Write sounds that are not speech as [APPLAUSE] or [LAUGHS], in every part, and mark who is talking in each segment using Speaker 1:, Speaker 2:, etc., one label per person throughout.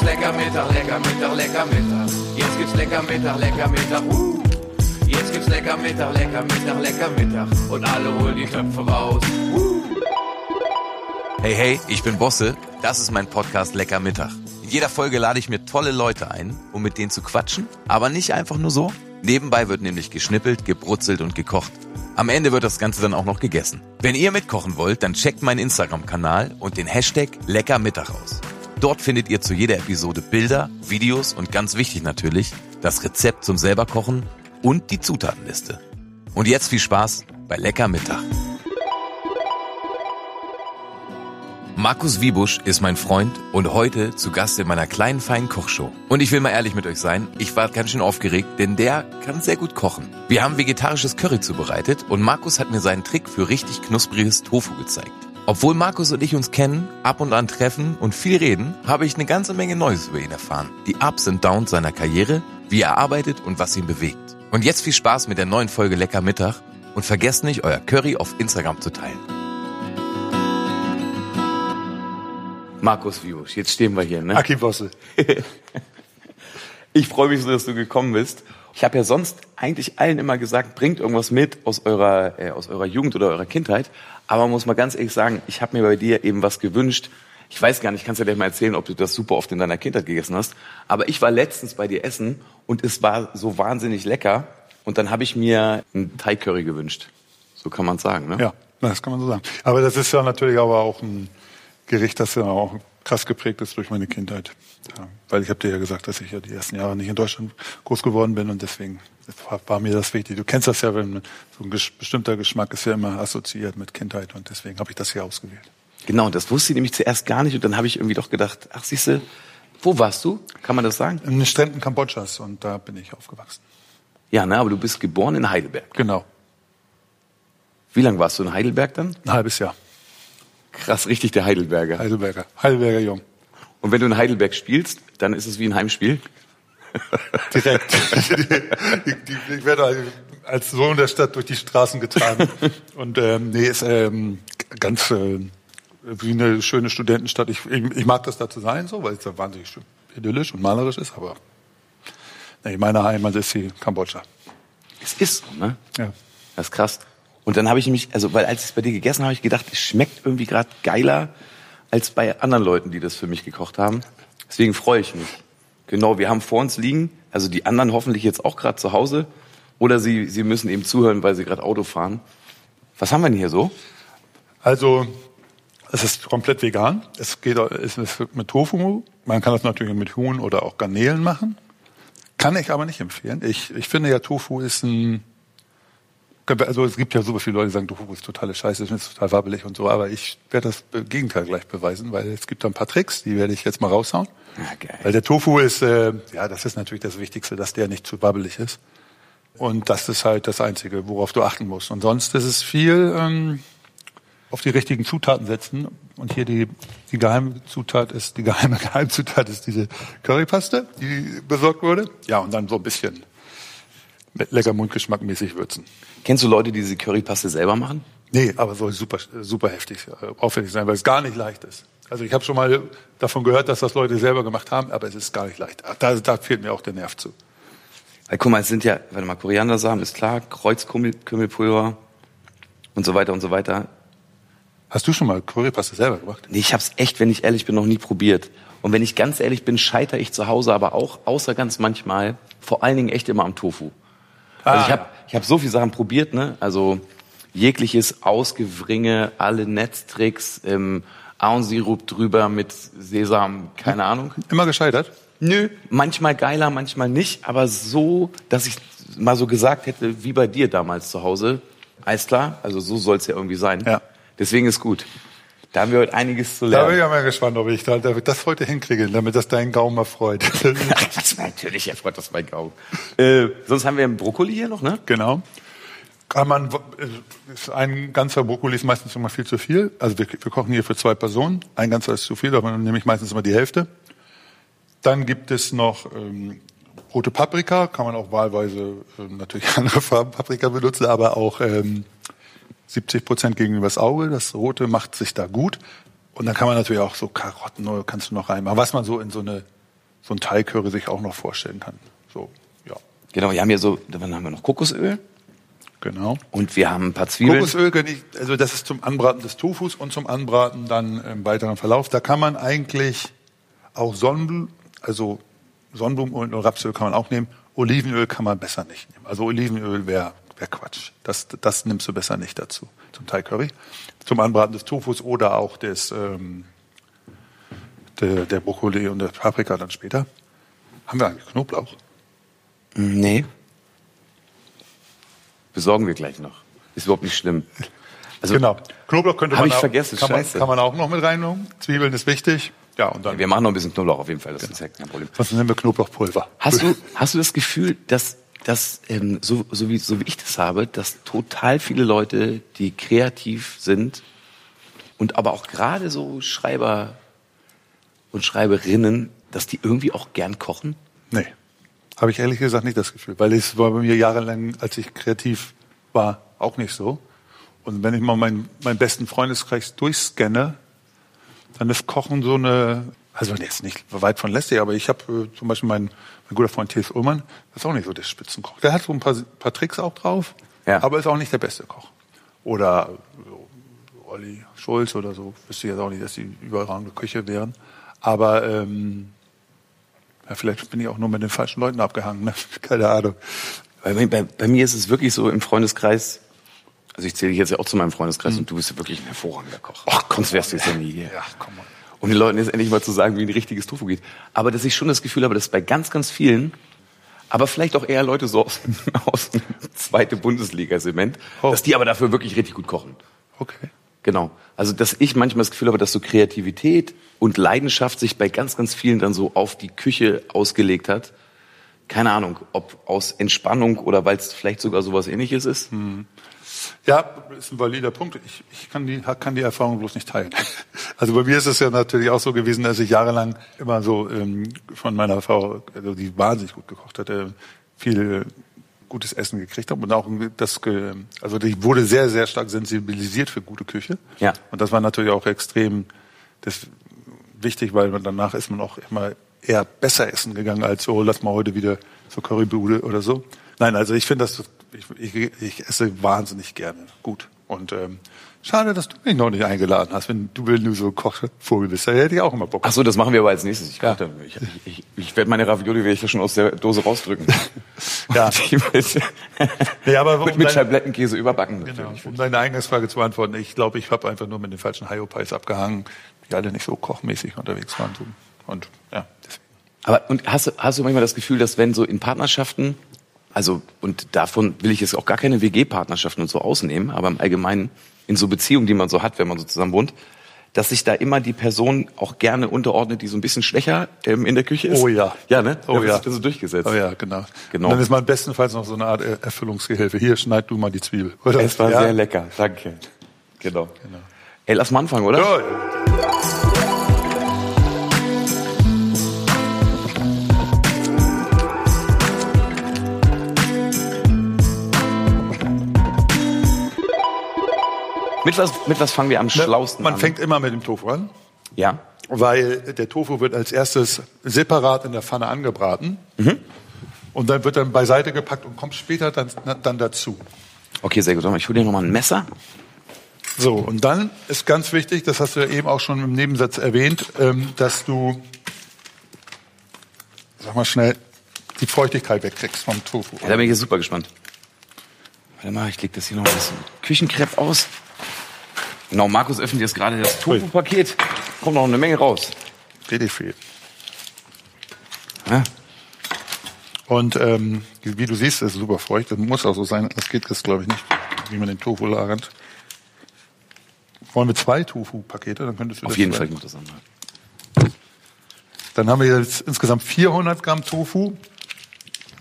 Speaker 1: gibt's lecker Mittag, lecker Mittag, lecker Mittag. Jetzt gibt's lecker Mittag, lecker Mittag. Uh. Jetzt gibt's lecker Mittag, lecker Mittag, lecker Mittag. Und alle holen die Töpfe raus. Uh.
Speaker 2: Hey, hey, ich bin Bosse. Das ist mein Podcast Lecker Mittag. In jeder Folge lade ich mir tolle Leute ein, um mit denen zu quatschen. Aber nicht einfach nur so. Nebenbei wird nämlich geschnippelt, gebrutzelt und gekocht. Am Ende wird das Ganze dann auch noch gegessen. Wenn ihr mitkochen wollt, dann checkt meinen Instagram-Kanal und den Hashtag Leckermittag aus. Dort findet ihr zu jeder Episode Bilder, Videos und ganz wichtig natürlich, das Rezept zum selberkochen und die Zutatenliste. Und jetzt viel Spaß bei Lecker Mittag. Markus Wiebusch ist mein Freund und heute zu Gast in meiner kleinen feinen Kochshow. Und ich will mal ehrlich mit euch sein, ich war ganz schön aufgeregt, denn der kann sehr gut kochen. Wir haben vegetarisches Curry zubereitet und Markus hat mir seinen Trick für richtig knuspriges Tofu gezeigt. Obwohl Markus und ich uns kennen, ab und an treffen und viel reden, habe ich eine ganze Menge Neues über ihn erfahren. Die Ups und Downs seiner Karriere, wie er arbeitet und was ihn bewegt. Und jetzt viel Spaß mit der neuen Folge Lecker Mittag und vergesst nicht, euer Curry auf Instagram zu teilen. Markus Vibusch, jetzt stehen wir hier, ne?
Speaker 3: Aki Bosse. [LAUGHS]
Speaker 2: Ich freue mich so, dass du gekommen bist. Ich habe ja sonst eigentlich allen immer gesagt, bringt irgendwas mit aus eurer, äh, aus eurer Jugend oder eurer Kindheit. Aber man muss mal ganz ehrlich sagen, ich habe mir bei dir eben was gewünscht. Ich weiß gar nicht, kannst du dir mal erzählen, ob du das super oft in deiner Kindheit gegessen hast. Aber ich war letztens bei dir essen und es war so wahnsinnig lecker. Und dann habe ich mir einen Thai Curry gewünscht. So kann man sagen, ne?
Speaker 3: Ja, das kann man so sagen. Aber das ist ja natürlich aber auch ein Gericht, das ja auch krass geprägt ist durch meine Kindheit. Ja, weil ich habe dir ja gesagt, dass ich ja die ersten Jahre nicht in Deutschland groß geworden bin und deswegen war, mir das wichtig. Du kennst das ja, wenn so ein ges bestimmter Geschmack ist ja immer assoziiert mit Kindheit und deswegen habe ich das hier ausgewählt.
Speaker 2: Genau, das wusste ich nämlich zuerst gar nicht und dann habe ich irgendwie doch gedacht, ach siehste, wo warst du? Kann man das sagen?
Speaker 3: In den Stränden Kambodschas und da bin ich aufgewachsen.
Speaker 2: Ja, ne, aber du bist geboren in Heidelberg.
Speaker 3: Genau.
Speaker 2: Wie lange warst du in Heidelberg dann?
Speaker 3: Ein halbes Jahr.
Speaker 2: Krass, richtig der Heidelberger.
Speaker 3: Heidelberger. Heidelberger Jung.
Speaker 2: Und wenn du in Heidelberg spielst, dann ist es wie ein Heimspiel? [LAUGHS]
Speaker 3: Direkt. ich werde als Sohn der Stadt durch die Straßen getragen. Und ähm, nee, ist ähm, ganz äh, wie eine schöne Studentenstadt. Ich, ich, ich mag das da zu sein, so, weil es da wahnsinnig schön idyllisch und malerisch ist. Aber nee, meine Heimat ist die Kambodscha.
Speaker 2: Es ist so, ne?
Speaker 3: Ja.
Speaker 2: Das ist krass. Und dann habe ich mich, also weil als ich es bei dir gegessen habe, habe ich gedacht, es schmeckt irgendwie gerade geiler als bei anderen Leuten, die das für mich gekocht haben. Deswegen freue ich mich. Genau, wir haben vor uns liegen, also die anderen hoffentlich jetzt auch gerade zu Hause oder sie, sie müssen eben zuhören, weil sie gerade Auto fahren. Was haben wir denn hier so?
Speaker 3: Also es ist komplett vegan. Es geht es ist mit Tofu. Man kann das natürlich mit Huhn oder auch Garnelen machen. Kann ich aber nicht empfehlen. Ich, ich finde ja, Tofu ist ein also es gibt ja so viele Leute, die sagen, Tofu ist totale Scheiße, das ist total wabbelig und so, aber ich werde das Gegenteil gleich beweisen, weil es gibt da ein paar Tricks, die werde ich jetzt mal raushauen.
Speaker 2: Ah, geil.
Speaker 3: Weil der Tofu ist, äh, ja, das ist natürlich das Wichtigste, dass der nicht zu wabbelig ist. Und das ist halt das Einzige, worauf du achten musst. Und sonst ist es viel ähm, auf die richtigen Zutaten setzen. Und hier die, die geheime Zutat ist, die geheime [LAUGHS] Geheimzutat ist diese Currypaste, die besorgt wurde. Ja, und dann so ein bisschen mit lecker Mundgeschmack mäßig würzen.
Speaker 2: Kennst du Leute, die diese Currypaste selber machen?
Speaker 3: Nee, aber soll super, super heftig, äh, aufwendig sein, weil es gar nicht leicht ist. Also ich habe schon mal davon gehört, dass das Leute selber gemacht haben, aber es ist gar nicht leicht. Da, da fehlt mir auch der Nerv zu.
Speaker 2: Weil guck mal, es sind ja, warte mal, Koriandersamen ist klar, Kreuzkümmelpulver und so weiter und so weiter.
Speaker 3: Hast du schon mal Currypaste selber gemacht?
Speaker 2: Nee, ich habe es echt, wenn ich ehrlich bin, noch nie probiert. Und wenn ich ganz ehrlich bin, scheitere ich zu Hause aber auch, außer ganz manchmal, vor allen Dingen echt immer am Tofu. Also
Speaker 3: Ah,
Speaker 2: ich habe ich hab so viele Sachen probiert, ne? Also jegliches Ausgewringe, alle Netztricks, ähm, Ahornsirup drüber mit Sesam, keine Ahnung.
Speaker 3: Immer gescheitert?
Speaker 2: Nö, manchmal geiler, manchmal nicht, aber so, dass ich mal so gesagt hätte, wie bei dir damals zu Hause. Alles klar, also so soll es ja irgendwie sein.
Speaker 3: Ja.
Speaker 2: Deswegen ist gut. Da haben wir heute einiges zu
Speaker 3: Da bin
Speaker 2: lernen.
Speaker 3: ich ja mal gespannt, ob ich das heute hinkriege, damit das deinen Gaumen erfreut.
Speaker 2: Ach, [LAUGHS] das war natürlich, er freut das mein Gaumen. Äh, sonst haben wir einen Brokkoli hier noch, ne?
Speaker 3: genau. Kann man, äh, ist ein ganzer Brokkoli ist meistens immer viel zu viel. Also wir, wir kochen hier für zwei Personen. Ein ganzer ist zu viel, aber dann nehme ich meistens immer die Hälfte. Dann gibt es noch ähm, rote Paprika, kann man auch wahlweise ähm, natürlich [LAUGHS] andere Farben Paprika benutzen, aber auch ähm, 70 Prozent gegenüber das Auge. Das Rote macht sich da gut. Und dann kann man natürlich auch so Karotten oder kannst du noch reinmachen. Was man so in so eine so ein Thai-Curry sich auch noch vorstellen kann. So, ja,
Speaker 2: Genau, wir haben hier so, dann haben wir noch Kokosöl
Speaker 3: genau.
Speaker 2: und wir haben ein paar Zwiebeln.
Speaker 3: Kokosöl, kann ich, also das ist zum Anbraten des Tofus und zum Anbraten dann im weiteren Verlauf. Da kann man eigentlich auch Sonnenblumen, also Sonnenblumenöl und Rapsöl kann man auch nehmen. Olivenöl kann man besser nicht nehmen. Also Olivenöl wäre wär Quatsch. Das, das nimmst du besser nicht dazu zum Thai Curry. Zum Anbraten des Tofus oder auch des ähm, der, der Brokkoli und der Paprika dann später. Haben wir eigentlich Knoblauch?
Speaker 2: Nee. Besorgen wir gleich noch. Ist überhaupt nicht schlimm. Also,
Speaker 3: genau. Knoblauch könnte man
Speaker 2: ich
Speaker 3: auch,
Speaker 2: vergessen,
Speaker 3: kann, man, kann man auch noch mit reinnehmen. Zwiebeln ist wichtig. Ja, und dann
Speaker 2: Wir machen noch ein bisschen Knoblauch auf jeden Fall, das ist ja kein Problem.
Speaker 3: sonst nehmen wir Knoblauchpulver.
Speaker 2: Hast du, hast du das Gefühl, dass, dass ähm, so, so, wie, so wie ich das habe, dass total viele Leute, die kreativ sind und aber auch gerade so Schreiber und Schreiberinnen, dass die irgendwie auch gern kochen?
Speaker 3: Nee. Habe ich ehrlich gesagt nicht das Gefühl, weil es war bei mir jahrelang, als ich kreativ war, auch nicht so. Und wenn ich mal meinen, meinen besten Freundeskreis durchscanne, dann ist Kochen so eine, also jetzt nicht weit von lästig, aber ich habe äh, zum Beispiel meinen, mein guter Freund Thies Ullmann, das ist auch nicht so der Spitzenkoch. Der hat so ein paar, paar Tricks auch drauf,
Speaker 2: Ja.
Speaker 3: aber ist auch nicht der beste Koch. Oder so, Olli Schulz oder so, wüsste ich jetzt auch nicht, dass die überragende Küche wären. Aber ähm, ja, vielleicht bin ich auch nur mit den falschen Leuten abgehangen, ne? [LAUGHS] keine Ahnung.
Speaker 2: Bei, mir- bei, bei mir ist es wirklich so im Freundeskreis, also ich zähle dich jetzt ja auch zu meinem Freundeskreis und du bist ja wirklich ein hervorragender Koch. Ach, sonst wärst du jetzt ja nie hier.
Speaker 3: Ja, komm mal.
Speaker 2: Um den Leuten jetzt endlich mal zu sagen, wie ein richtiges Tofu geht. Aber dass ich schon das Gefühl habe, dass bei ganz, ganz vielen, aber vielleicht auch eher Leute so aus, [LAUGHS] aus dem zweite Bundesliga-Segment,
Speaker 3: Oh.
Speaker 2: dass die aber dafür wirklich richtig gut kochen.
Speaker 3: Okay.
Speaker 2: Genau. Also, dass ich manchmal das Gefühl habe, dass so Kreativität und Leidenschaft sich bei ganz, ganz vielen dann so auf die Küche ausgelegt hat. Keine Ahnung, ob aus Entspannung oder weil es vielleicht sogar sowas ähnliches ist.
Speaker 3: Ja, ist ein valider Punkt. Ich, ich kann, die, kann die Erfahrung bloß nicht teilen. Also bei mir ist es ja natürlich auch so gewesen, dass ich jahrelang immer so ähm, von meiner Frau, also die wahnsinnig gut gekocht hatte, viel gutes Essen gekriegt habe und auch das, also die wurde sehr, sehr stark sensibilisiert für gute Küche.
Speaker 2: Ja.
Speaker 3: Und das war natürlich auch extrem das, wichtig, weil man danach ist man auch immer eher besser essen gegangen als so, lass mal heute wieder zur Currybude oder so. Nein, also ich finde das, ich, ich, ich esse wahnsinnig gerne gut. Und ähm, schade, dass du mich noch nicht eingeladen hast. Wenn du, wenn du so Kochvogel bist, da hätte ich auch immer Bock.
Speaker 2: Ach so, das machen wir aber als nächstes. Ich, ja. ich, ich, ich werde meine Ravioli werde ich ja schon aus der Dose rausdrücken. [LAUGHS]
Speaker 3: Ja. [LAUGHS]
Speaker 2: Mit,
Speaker 3: Nee, aber um
Speaker 2: mit, mit
Speaker 3: deine-
Speaker 2: Schablettenkäse überbacken.
Speaker 3: Genau. Um deine Eingangsfrage zu beantworten, ich glaube, ich habe einfach nur mit den falschen Hyopies abgehangen, die alle nicht so kochmäßig unterwegs waren. Und ja, deswegen.
Speaker 2: Aber und hast, hast du manchmal das Gefühl, dass wenn so in Partnerschaften, also und davon will ich jetzt auch gar keine WG-Partnerschaften und so ausnehmen, aber im Allgemeinen in so Beziehungen, die man so hat, wenn man so zusammen wohnt, dass sich da immer die Person auch gerne unterordnet, die so ein bisschen schwächer ähm, in der Küche ist.
Speaker 3: Oh ja.
Speaker 2: Ja, ne?
Speaker 3: Oh
Speaker 2: Da
Speaker 3: ja.
Speaker 2: sich das so durchgesetzt.
Speaker 3: Oh ja, genau.
Speaker 2: Genau.
Speaker 3: Und dann ist man bestenfalls noch so eine Art Er- Erfüllungsgehilfe. Hier, schneid du mal die Zwiebel. Oder?
Speaker 2: Es war
Speaker 3: ja.
Speaker 2: sehr lecker, danke. Genau. Ey, lass mal anfangen, oder?
Speaker 3: Ja,
Speaker 2: Mit was, mit was fangen wir am schlausten
Speaker 3: Man
Speaker 2: an?
Speaker 3: fängt immer mit dem Tofu an,
Speaker 2: ja.
Speaker 3: weil der Tofu wird als erstes separat in der Pfanne angebraten.
Speaker 2: Mhm.
Speaker 3: Und dann wird dann beiseite gepackt und kommt später dann, dann dazu.
Speaker 2: Okay, sehr gut. Ich hole dir nochmal ein Messer.
Speaker 3: So, und dann ist ganz wichtig, das hast du ja eben auch schon im Nebensatz erwähnt, ähm, dass du, sag mal schnell, die Feuchtigkeit wegkriegst vom Tofu.
Speaker 2: Ja, da bin ich jetzt super gespannt. Warte mal, ich leg das hier noch ein bisschen Küchenkrepp aus. Genau, Markus öffnet jetzt gerade das Tofu-Paket. Kommt noch eine Menge raus.
Speaker 3: Richtig viel.
Speaker 2: Ja?
Speaker 3: Und ähm, wie du siehst, ist es super feucht. Das muss auch so sein. Das geht jetzt, glaube ich, nicht, wie man den Tofu lagert. Wollen wir zwei Tofu-Pakete? Dann könntest du
Speaker 2: Auf jeden Fall gut das andere.
Speaker 3: Dann haben wir jetzt insgesamt 400 Gramm Tofu.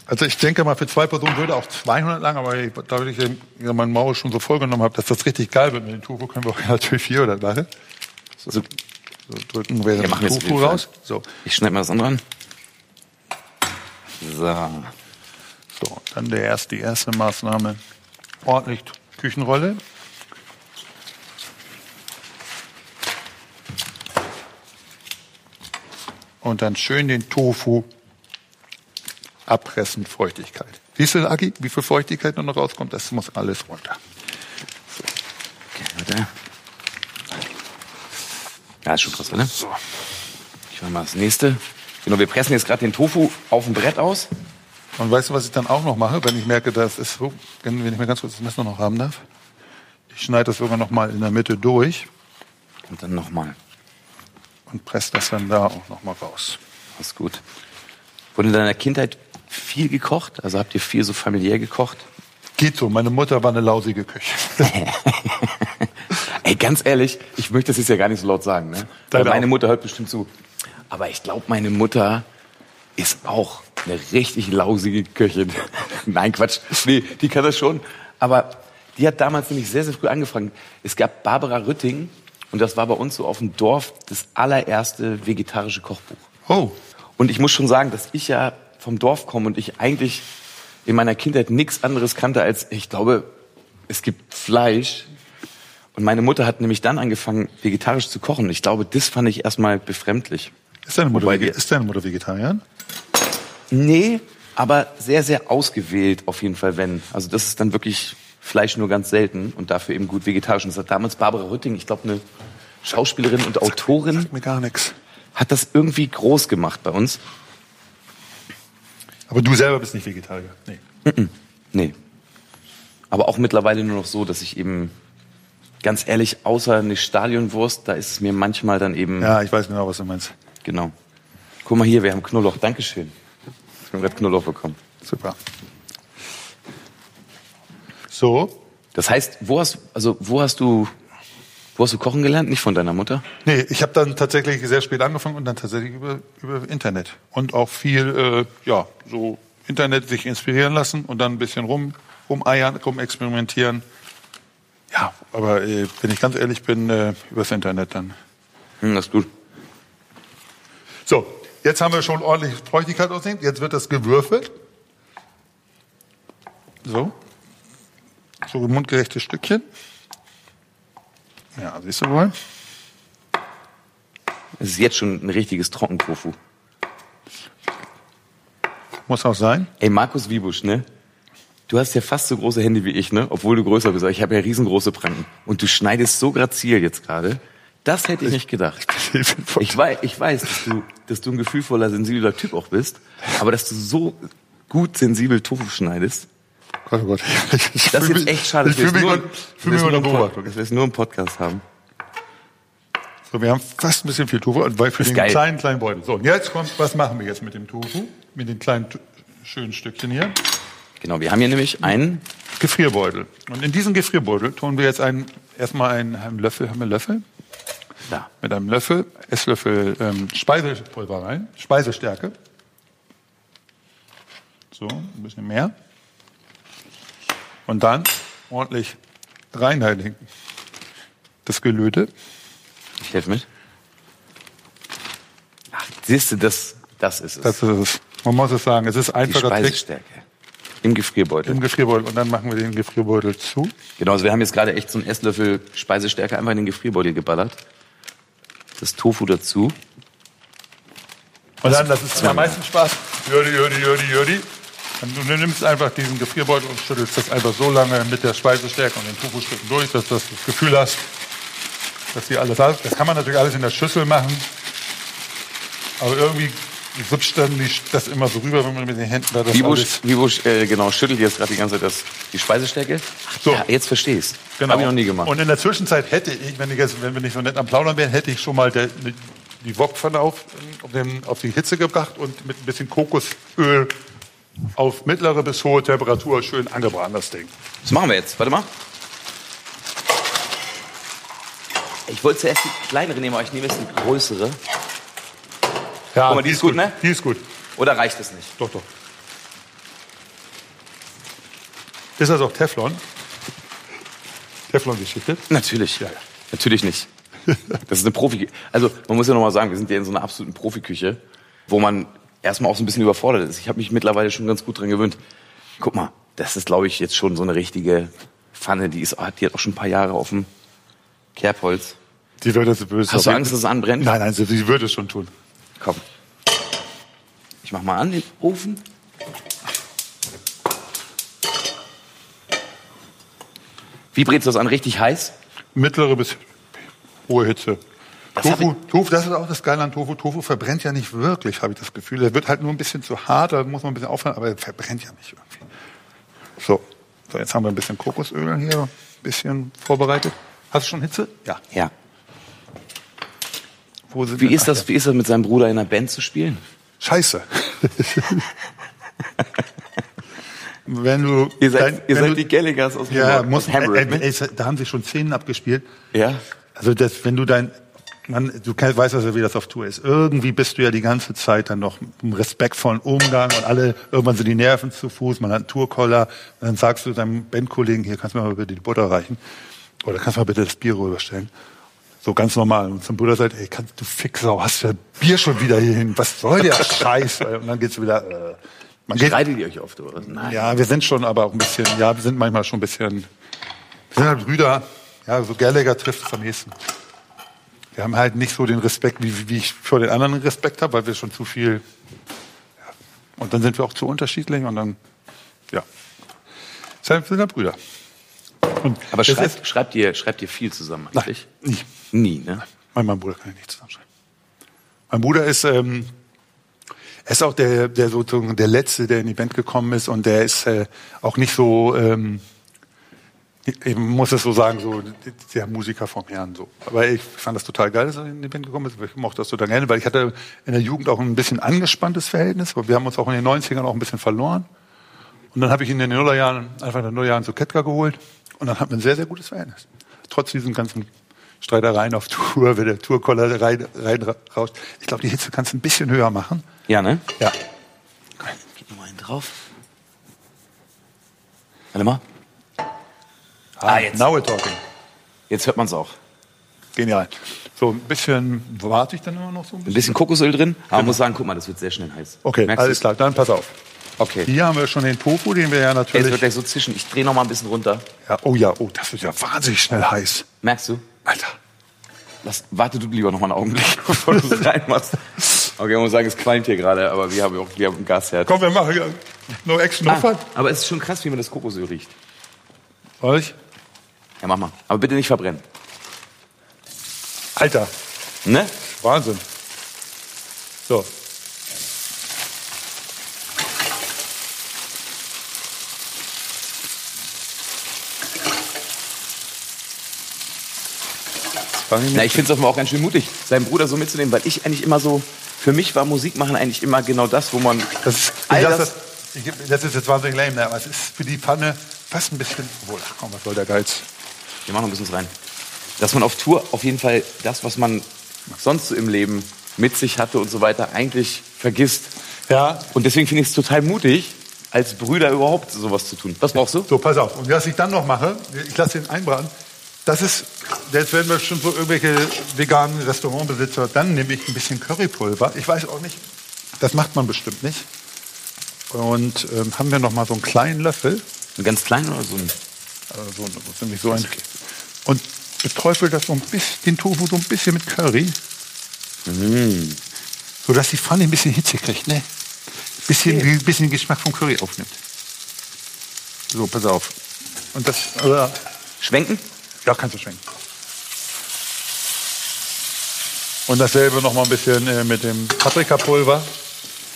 Speaker 3: Also ich denke mal, für zwei Personen würde auch 200 lang, aber da ich meinen Maul schon so vollgenommen habe, dass das richtig geil wird mit dem Tofu, können wir auch [LAUGHS] natürlich 400 machen. So, so drücken wir
Speaker 2: Ja,
Speaker 3: den
Speaker 2: Fall.
Speaker 3: raus. So,
Speaker 2: Ich schneide mal das andere an. So.
Speaker 3: so, dann der erste, die erste Maßnahme. Ordentlich Küchenrolle. und dann schön den Tofu abpressen, Feuchtigkeit. Siehst du, Agi, wie viel Feuchtigkeit noch rauskommt? Das muss alles runter.
Speaker 2: Okay, warte. Ja, ist schon krass, ne?
Speaker 3: So.
Speaker 2: Ich mach mal das nächste. Genau, wir pressen jetzt gerade den Tofu auf dem Brett aus.
Speaker 3: Und weißt du, was ich dann auch noch mache, wenn ich merke, das ist so, wenn ich mir ganz kurz das Messer noch haben darf? Ich schneide das sogar noch mal in der Mitte durch
Speaker 2: Und dann nochmal.
Speaker 3: und presse das dann da auch noch mal raus.
Speaker 2: Das ist gut. Wurde in deiner Kindheit viel gekocht? Also habt ihr viel so familiär gekocht?
Speaker 3: Geht so. Meine Mutter war eine lausige Küche. [LAUGHS]
Speaker 2: Ey, ganz ehrlich, ich möchte das jetzt ja gar nicht so laut sagen, ne? Weil meine. Mutter hört bestimmt zu. Aber ich glaube, meine Mutter ist auch eine richtig lausige Köchin. [LAUGHS] Nein, Quatsch. Nee, die kann das schon. Aber die hat damals nämlich sehr, sehr früh angefangen. Es gab Barbara Rütting und das war bei uns so auf dem Dorf das allererste vegetarische Kochbuch.
Speaker 3: Oh,
Speaker 2: Und ich muss schon sagen, dass ich ja vom Dorf komme und ich eigentlich in meiner Kindheit nichts anderes kannte als, ich glaube, es gibt Fleisch. Und meine Mutter hat nämlich dann angefangen, vegetarisch zu kochen. Ich glaube, das fand ich erstmal befremdlich.
Speaker 3: ist deine Mutter,
Speaker 2: Wobei
Speaker 3: ist deine Mutter Vegetarier?
Speaker 2: Nee, aber sehr, sehr ausgewählt auf jeden Fall, wenn. Also das ist dann wirklich Fleisch nur ganz selten und dafür eben gut vegetarisch. Und das hat damals Barbara Rütting, ich glaube, eine Schauspielerin und Autorin,
Speaker 3: Mir gar nichts.
Speaker 2: hat das irgendwie groß gemacht bei uns.
Speaker 3: Aber du selber bist nicht Vegetarier. Nee.
Speaker 2: Nee. Aber auch mittlerweile nur noch so, dass ich eben, ganz ehrlich, außer eine Stadionwurst, da ist es mir manchmal dann eben,
Speaker 3: Ja, ich weiß genau, was du meinst.
Speaker 2: genau. Guck mal hier, wir haben Knoblauch. Dankeschön. Wir haben gerade Knoblauch bekommen.
Speaker 3: Super. So.
Speaker 2: Das heißt, wo hast, also, wo hast du, wo hast du kochen gelernt? Nicht von deiner Mutter?
Speaker 3: Nee, ich habe dann tatsächlich sehr spät angefangen und dann tatsächlich über, über Internet. Und auch viel, äh, ja, so Internet sich inspirieren lassen und dann ein bisschen rum, rumeiern, rumexperimentieren. Ja, aber äh, wenn ich ganz ehrlich bin, äh, übers Internet dann.
Speaker 2: Hm, das ist gut.
Speaker 3: So, jetzt haben wir schon ordentlich Feuchtigkeit aussehen. Jetzt wird das gewürfelt. So. So mundgerechte Stückchen. Ja, siehst du wohl?
Speaker 2: Es ist jetzt schon ein richtiges Trockentofu.
Speaker 3: Muss auch sein.
Speaker 2: Ey, Markus Wiebusch, ne? Du hast ja fast so große Hände wie ich, ne? Obwohl du größer bist. Aber ich habe ja riesengroße Pranken. Und du schneidest so grazil jetzt gerade. Das hätte ich nicht gedacht. Ich weiß, ich weiß, dass du, dass du ein gefühlvoller, sensibler Typ auch bist. Aber dass du so gut sensibel Tofu schneidest,
Speaker 3: Gott, oh Gott. Ich
Speaker 2: das ist jetzt
Speaker 3: mich-
Speaker 2: echt schade.
Speaker 3: Ich fühle mich,
Speaker 2: nur,
Speaker 3: fühl mich unter Beobachtung.
Speaker 2: dass wir es nur im Podcast haben.
Speaker 3: So, wir haben fast ein bisschen viel Tofu, weil für
Speaker 2: Ist
Speaker 3: den
Speaker 2: geil.
Speaker 3: kleinen, kleinen Beutel. So, und jetzt kommt, was machen wir jetzt mit dem Tofu? Mit den kleinen, schönen Stückchen hier?
Speaker 2: Genau, wir haben hier nämlich einen,
Speaker 3: Gefrierbeutel. Und in diesen Gefrierbeutel tun wir jetzt einen, erstmal einen, einen Löffel, haben wir Löffel?
Speaker 2: da,
Speaker 3: Mit einem Löffel, Esslöffel ähm, Speisepulver rein, Speisestärke. So, ein bisschen mehr. Und dann ordentlich reinheiligen. Das Gelöte.
Speaker 2: ich helfe mit. Ach, siehst du, das, das ist es.
Speaker 3: Das ist es. Man muss es sagen, es ist
Speaker 2: Die
Speaker 3: einfacher Trick
Speaker 2: Speisestärke. Im Gefrierbeutel.
Speaker 3: im Gefrierbeutel. Und dann machen wir den Gefrierbeutel zu.
Speaker 2: Genau, also wir haben jetzt gerade echt so einen Esslöffel Speisestärke einfach in den Gefrierbeutel geballert. Das Tofu dazu.
Speaker 3: Und dann, das ist am meisten Spaß. Jürdi, Jürdi, Jürdi, Jürdi. Du nimmst einfach diesen Gefrierbeutel und schüttelst das einfach so lange mit der Speisestärke und den Tofu-Stücken durch, dass du das Gefühl hast, dass sie alles hat. Das kann man natürlich alles in der Schüssel machen. Aber irgendwie rutscht dann das immer so rüber, wenn man mit den Händen da das
Speaker 2: Wibusch,
Speaker 3: alles...
Speaker 2: Wibusch äh, genau, schüttelt jetzt gerade die ganze Zeit das, die Speisestärke.
Speaker 3: So.
Speaker 2: Ja, jetzt versteh's.
Speaker 3: Genau.
Speaker 2: Hab ich noch nie gemacht.
Speaker 3: Und in der Zwischenzeit hätte ich, wenn, ich jetzt, wenn wir nicht so nett am Plaudern wären, hätte ich schon mal der, die Wokpfanne auf, auf, den, auf die Hitze gebracht und mit ein bisschen Kokosöl auf mittlere bis hohe Temperatur schön angebraten, das Ding.
Speaker 2: Was machen wir jetzt? Warte mal. Ich wollte zuerst die kleinere nehmen, aber ich nehme jetzt die größere.
Speaker 3: Ja,
Speaker 2: Guck mal, die ist gut, ne?
Speaker 3: Die ist gut.
Speaker 2: Oder reicht es nicht?
Speaker 3: Doch, doch. Ist das auch Teflon? Teflon geschichtet?
Speaker 2: Natürlich.
Speaker 3: Ja, ja.
Speaker 2: Natürlich nicht. Das ist eine Profi. Also man muss ja noch mal sagen, wir sind ja in so einer absoluten Profiküche, wo man erstmal auch so ein bisschen überfordert ist. Ich habe mich mittlerweile schon ganz gut dran gewöhnt. Guck mal, das ist, glaube ich, jetzt schon so eine richtige Pfanne. Die ist, die hat auch schon ein paar Jahre auf dem Kerbholz.
Speaker 3: Die würde es böse.
Speaker 2: Hast du Angst, dass es anbrennt?
Speaker 3: Nein, nein, sie, sie würde es schon tun.
Speaker 2: Komm. Ich mach mal an den Ofen. Wie brätst du das an? Richtig heiß?
Speaker 3: Mittlere bis hohe Hitze.
Speaker 2: Das
Speaker 3: Tofu, Tofu, das ist auch das Geile an Tofu. Tofu verbrennt ja nicht wirklich, habe ich das Gefühl. Der wird halt nur ein bisschen zu hart, da muss man ein bisschen aufhören, aber er verbrennt ja nicht irgendwie. So, so jetzt haben wir ein bisschen Kokosöl hier, ein bisschen vorbereitet. Hast du schon Hitze? Ja.
Speaker 2: Ja.
Speaker 3: Wo sind
Speaker 2: Wie ist das, wie ist das mit seinem Bruder in einer Band zu spielen?
Speaker 3: Scheiße. [LAUGHS] wenn du,
Speaker 2: Ihr seid,
Speaker 3: dein-
Speaker 2: ihr
Speaker 3: wenn
Speaker 2: seid
Speaker 3: du,
Speaker 2: die Gallagher's aus New
Speaker 3: ja, muss, äh,
Speaker 2: ne?
Speaker 3: äh, äh, da haben sie schon Szenen abgespielt.
Speaker 2: Ja.
Speaker 3: Also das, wenn du dein, man, du weißt also, wie das auf Tour ist. Irgendwie bist du ja die ganze Zeit dann noch im respektvollen Umgang und alle, irgendwann sind die Nerven zu Fuß, man hat einen Tourkoller, dann sagst du deinem Bandkollegen, hier kannst du mir mal bitte die Butter reichen. Oder kannst du mal bitte das Bier rüberstellen. So ganz normal. Und zum Bruder sagt, ey, kannst du Fixau, hast du das Bier schon wieder hier hin? Was soll der Scheiß? [LAUGHS] Und dann geht's wieder, äh, man geht,
Speaker 2: Streitet ihr euch oft, oder? Nein.
Speaker 3: ja, wir sind schon aber auch ein bisschen, ja, wir sind manchmal schon ein bisschen, wir sind halt Brüder. Ja, so Gallagher trifft es am nächsten. Wir haben halt nicht so den Respekt, wie, wie ich vor den anderen Respekt habe, weil wir schon zu viel, ja. Und dann sind wir auch zu unterschiedlich und dann, ja. Deshalb sind wir Brüder. Und
Speaker 2: Aber schreibt, schreibt, ihr, schreibt ihr viel zusammen
Speaker 3: Nein,
Speaker 2: eigentlich?
Speaker 3: nicht.
Speaker 2: Nie, ne?
Speaker 3: Mein, mein Bruder kann ich nicht zusammenschreiben. Mein Bruder ist, ähm, er ist auch der, der sozusagen der Letzte, der in die Band gekommen ist und der ist äh, auch nicht so, ähm, ich muss es so sagen, so der Musiker vom Herrn so. Aber ich fand das total geil, dass er in die Band gekommen ist. Ich mochte das total gerne, weil ich hatte in der Jugend auch ein bisschen angespanntes Verhältnis, weil wir haben uns auch in den 90ern auch ein bisschen verloren. Und dann habe ich ihn in den Nullerjahren, einfach in den Nullerjahren zu Ketka geholt und dann hatten wir ein sehr, sehr gutes Verhältnis. Trotz diesen ganzen Streitereien auf Tour, wenn der Tourkoller rein, rein rauscht. Ich glaube, die Hitze kannst du ein bisschen höher machen.
Speaker 2: Ja, ne?
Speaker 3: Ja.
Speaker 2: Gib mal einen drauf. Warte mal. Ah, jetzt.
Speaker 3: Now we're talking.
Speaker 2: Jetzt hört man es auch.
Speaker 3: Genial. So ein bisschen warte ich dann immer noch so ein
Speaker 2: Ein
Speaker 3: bisschen.
Speaker 2: bisschen Kokosöl drin. Aber man muss sagen, guck mal, das wird sehr schnell heiß.
Speaker 3: Okay,
Speaker 2: Merkst
Speaker 3: alles
Speaker 2: du's?
Speaker 3: klar, dann pass auf.
Speaker 2: Okay.
Speaker 3: Hier haben wir schon den Tofu, den wir ja
Speaker 2: Ey, es wird
Speaker 3: natürlich.
Speaker 2: gleich so zischen. Ich drehe noch mal ein bisschen runter.
Speaker 3: Ja, oh ja, oh, das wird ja wahnsinnig schnell heiß.
Speaker 2: Merkst du?
Speaker 3: Alter.
Speaker 2: Lass, warte du lieber noch mal einen Augenblick, [LAUGHS] bevor du es reinmachst. Okay, man muss sagen, es qualmt hier gerade, aber wir haben auch wir haben ein Gasherd.
Speaker 3: Komm, wir machen hier no action, no
Speaker 2: Ah,
Speaker 3: fun.
Speaker 2: aber es ist schon krass, wie man das Kokosöl riecht.
Speaker 3: Soll ich?
Speaker 2: Ja, mach mal. Aber bitte nicht verbrennen.
Speaker 3: Alter,
Speaker 2: Ne?
Speaker 3: Wahnsinn. So.
Speaker 2: Na, ich finde es auch ganz schön mutig, seinen Bruder so mitzunehmen, weil ich eigentlich immer so, für mich war Musik machen eigentlich immer genau das, wo man
Speaker 3: Das ist,
Speaker 2: all
Speaker 3: das,
Speaker 2: das,
Speaker 3: das, ist jetzt wahnsinnig lame, ne? aber es ist für die Pfanne fast ein bisschen. Wohl, ach komm, was soll der Geiz?
Speaker 2: Wir machen noch ein bisschen rein, dass man auf Tour auf jeden Fall das, was man sonst so im Leben mit sich hatte und so weiter, eigentlich vergisst.
Speaker 3: Ja,
Speaker 2: Und deswegen finde ich es total mutig, als Brüder überhaupt sowas zu tun. Was brauchst du?
Speaker 3: so, pass auf. Und was ich dann noch mache, ich lasse den einbraten. Das ist, jetzt werden wir schon so irgendwelche veganen Restaurantbesitzer, dann nehme ich ein bisschen Currypulver. Ich weiß auch nicht, das macht man bestimmt nicht. Und ähm, haben wir noch mal so einen kleinen Löffel,
Speaker 2: Einen ganz kleinen oder so einen?
Speaker 3: also so, ziemlich so ein, und beträufel das so ein bisschen, den Tofu so ein bisschen mit Curry. So dass die Pfanne ein bisschen Hitze kriegt, ne? Bisschen, ein bisschen Geschmack vom Curry aufnimmt. So, pass auf. Und das, äh,
Speaker 2: Schwenken?
Speaker 3: ja, kannst du schwenken. Und dasselbe noch mal ein bisschen äh, mit dem Paprikapulver.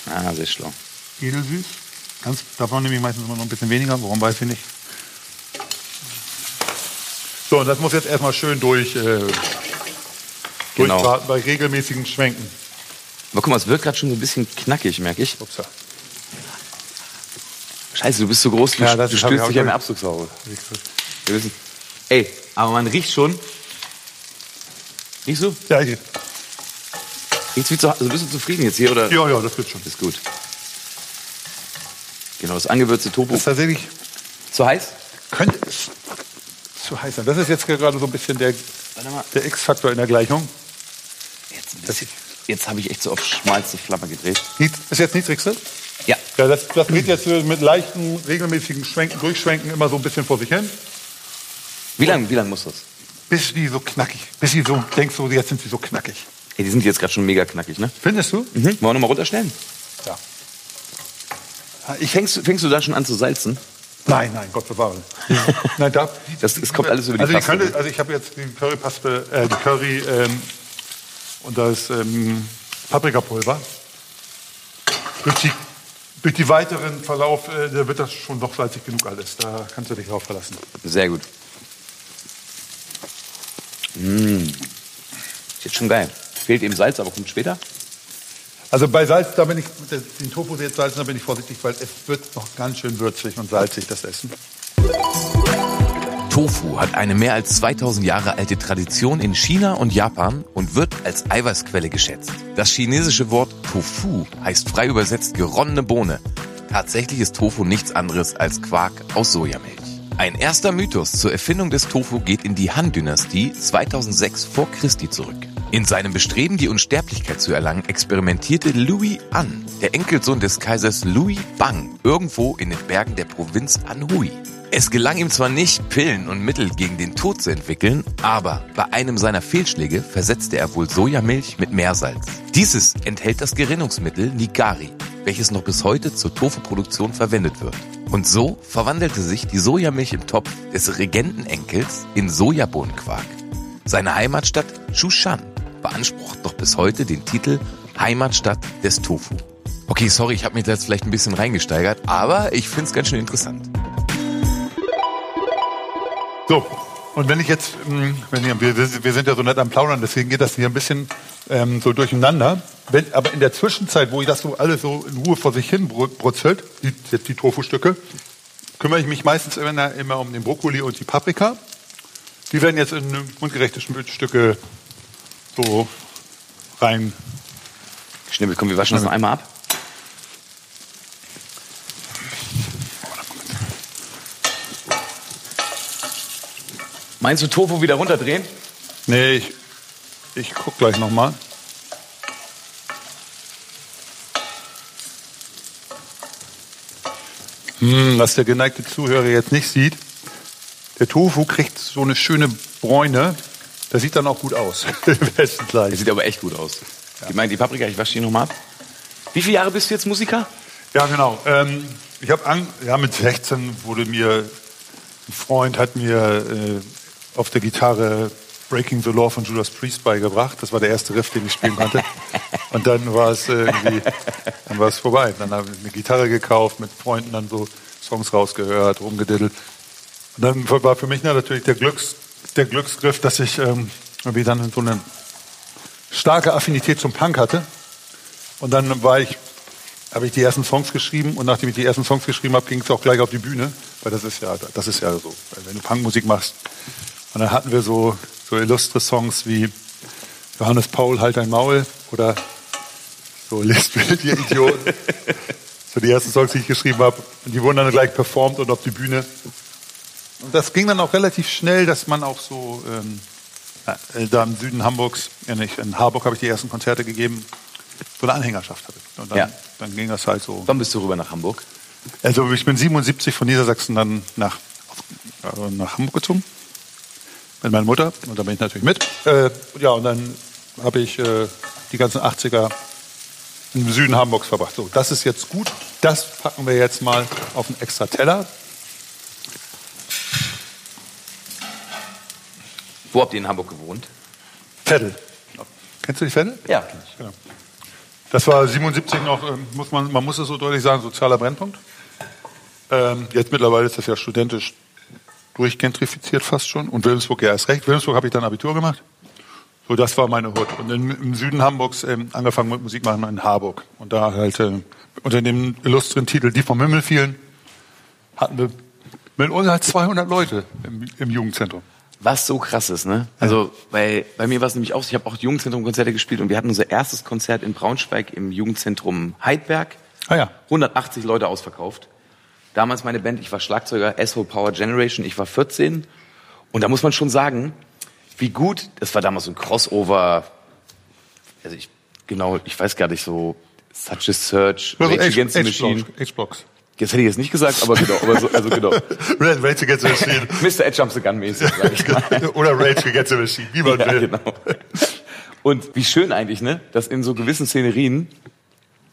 Speaker 2: Ah, sehr schlau.
Speaker 3: Edelsüß. Ganz, davon nehme ich meistens immer noch ein bisschen weniger. Warum weiß ich nicht. So, und das muss jetzt erstmal schön durch, äh,
Speaker 2: Genau.
Speaker 3: durchbraten bei regelmäßigen Schwenken.
Speaker 2: Aber guck mal, es wird gerade schon so ein bisschen knackig, merke ich.
Speaker 3: Upsa.
Speaker 2: Scheiße, du bist so groß, du,
Speaker 3: Ja, das
Speaker 2: du stößt dich ja im
Speaker 3: gehört.
Speaker 2: Abzugshaube. Wir wissen. Ey, aber man riecht schon. Riechst du?
Speaker 3: Ja, ich,
Speaker 2: Riechst wie zu, also bist du zufrieden jetzt hier oder?
Speaker 3: ja, ja, das wird schon.
Speaker 2: Ist gut. Genau, das angewürzte Tofu.
Speaker 3: Das ist tatsächlich,
Speaker 2: Zu heiß?
Speaker 3: könnte es zu heiß sein. Das ist jetzt gerade so ein bisschen der, der X-Faktor in der Gleichung.
Speaker 2: Jetzt, bisschen- jetzt habe ich echt so auf schmalste Flamme gedreht.
Speaker 3: Ist jetzt niedrigste?
Speaker 2: Ja.
Speaker 3: Ja, das, das geht jetzt mit leichten, regelmäßigen Schwenken, Durchschwenken immer so ein bisschen vor sich hin.
Speaker 2: Wie lange wie lang muss das?
Speaker 3: Bis die so knackig, bis sie so, denkst du, jetzt sind sie so knackig.
Speaker 2: Ey, die sind jetzt gerade schon mega knackig, ne?
Speaker 3: Findest du?
Speaker 2: Mhm. Wollen wir nochmal runterstellen?
Speaker 3: Ja. Ich,
Speaker 2: Fängst, fängst du da schon an zu salzen?
Speaker 3: Nein, nein, Gott bewahre. nein, da,
Speaker 2: Das- es kommt alles über die
Speaker 3: also
Speaker 2: Paste,
Speaker 3: Ich könnte, also ich habe jetzt die Currypaste, äh, die Curry ähm, und das ähm, Paprikapulver. Durch die, durch die weiteren Verlauf äh, da wird das schon doch salzig genug alles. Da kannst du dich drauf verlassen.
Speaker 2: Sehr gut. Mmh. Ist jetzt schon geil. Fehlt eben Salz, aber kommt später.
Speaker 3: Also bei Salz, da bin ich, den Tofu jetzt salzen, da bin ich vorsichtig, weil es wird noch ganz schön würzig und salzig, das Essen.
Speaker 4: Tofu hat eine mehr als 2000 Jahre alte Tradition in China und Japan und wird als Eiweißquelle geschätzt. Das chinesische Wort Tofu heißt frei übersetzt geronnene Bohne. Tatsächlich ist Tofu nichts anderes als Quark aus Sojamilch. Ein erster Mythos zur Erfindung des Tofu geht in die Han-Dynastie 2006 vor Christi zurück. In seinem Bestreben, die Unsterblichkeit zu erlangen, experimentierte Louis An, der Enkelsohn des Kaisers Louis Bang, irgendwo in den Bergen der Provinz Anhui. Es gelang ihm zwar nicht, Pillen und Mittel gegen den Tod zu entwickeln, aber bei einem seiner Fehlschläge versetzte er wohl Sojamilch mit Meersalz. Dieses enthält das Gerinnungsmittel Nigari, welches noch bis heute zur Tofu-Produktion verwendet wird. Und so verwandelte sich die Sojamilch im Topf des Regentenenkels in Sojabohnenquark. Seine Heimatstadt Shushan beansprucht noch bis heute den Titel Heimatstadt des Tofu. Okay, sorry, ich habe mich jetzt vielleicht ein bisschen reingesteigert, aber ich find's ganz schön interessant.
Speaker 3: So, und wenn ich jetzt, mh, wenn ihr, wir, wir sind ja so nett am Plaudern, deswegen geht das hier ein bisschen ähm, so durcheinander. Wenn, aber in der Zwischenzeit, wo ich das so alles so in Ruhe vor sich hin bru- brutzelt, die, jetzt die Tofu-Stücke, kümmere ich mich meistens immer, immer um den Brokkoli und die Paprika. Die werden jetzt in mundgerechte Stücke so rein.
Speaker 2: Schnibbel, komm, wir waschen das noch einmal ab. Meinst du Tofu wieder runterdrehen?
Speaker 3: Nee, ich, ich guck gleich nochmal. Hm, was der geneigte Zuhörer jetzt nicht sieht, der Tofu kriegt so eine schöne Bräune. Das sieht dann auch gut aus. [LAUGHS] Besten gleich.
Speaker 2: sieht aber echt gut aus. Ich meine, die Paprika, ich wasche die nochmal ab. Wie viele Jahre bist du jetzt Musiker?
Speaker 3: Ja, genau. Ähm, ich habe ja, mit 16 wurde mir ein Freund hat mir äh, auf der Gitarre Breaking the Law von Judas Priest beigebracht. Das war der erste Riff, den ich spielen konnte. [LAUGHS] Und dann war es irgendwie, dann war es vorbei. Dann habe ich eine Gitarre gekauft, mit Freunden dann so Songs rausgehört, rumgediddelt. Und dann war für mich natürlich der, Glücks, der Glücksgriff, dass ich ähm, irgendwie dann so eine starke Affinität zum Punk hatte. Und dann war ich, habe ich die ersten Songs geschrieben und nachdem ich die ersten Songs geschrieben habe, ging es auch gleich auf die Bühne, weil das ist ja, das ist ja so, wenn du Punkmusik machst. Und dann hatten wir so, so illustre Songs wie Johannes Paul, halt dein Maul oder so Lispel, ihr Idiot. [LAUGHS] so die ersten Songs, die ich geschrieben habe. Und die wurden dann gleich performt und auf die Bühne. Und das ging dann auch relativ schnell, dass man auch so ähm, äh, da im Süden Hamburgs, ja nicht, in Harburg habe ich die ersten Konzerte gegeben, so eine Anhängerschaft hatte. Und dann,
Speaker 2: Ja.
Speaker 3: dann ging das halt so.
Speaker 2: Wann bist du rüber nach Hamburg?
Speaker 3: Also ich bin 77 von Niedersachsen dann nach, äh, nach Hamburg gezogen mit meiner Mutter und da bin ich natürlich mit. Äh, ja, und dann habe ich äh, die ganzen 80er im Süden Hamburgs verbracht. So, das ist jetzt gut. Das packen wir jetzt mal auf einen extra Teller.
Speaker 2: Wo habt ihr in Hamburg gewohnt?
Speaker 3: Vettel. Kennst du die Vettel?
Speaker 2: Ja, kenn ich.
Speaker 3: Genau. Das war 77 noch, ähm, muss man, man muss es so deutlich sagen, sozialer Brennpunkt. Ähm, jetzt mittlerweile ist das ja studentisch durchgentrifiziert fast schon. Und Wilhelmsburg ja erst recht. Wilhelmsburg habe ich dann Abitur gemacht. So, das war meine Hut. Und im, im Süden Hamburgs ähm, angefangen mit Musik machen in Harburg. Und da halt äh, unter dem illustren Titel Die vom Himmel fielen, hatten wir mit uns halt 200 Leute im, im Jugendzentrum.
Speaker 2: Was so krass ist, ne? Also bei, bei mir war es nämlich auch so, ich habe auch Jugendzentrum-Konzerte gespielt und wir hatten unser erstes Konzert in Braunschweig im Jugendzentrum Heidberg.
Speaker 3: Ah ja.
Speaker 2: 180 Leute ausverkauft. Damals meine Band, ich war Schlagzeuger, SO Power Generation, ich war 14. Und da muss man schon sagen, wie gut, das war damals so ein Crossover, also ich, genau, ich weiß gar nicht so, Such a Search, Rage Against the Machine.
Speaker 3: H-Blocks.
Speaker 2: Jetzt hätte ich jetzt nicht gesagt, aber genau, aber so, also genau.
Speaker 3: Red [LAUGHS] Rage Against the Machine.
Speaker 2: Mr. Ed Jumps the Gun mäßig, sag ich mal.
Speaker 3: Oder Rage Against the Machine, wie man
Speaker 2: Ja,
Speaker 3: will.
Speaker 2: genau. Und wie schön eigentlich, ne, dass in so gewissen Szenerien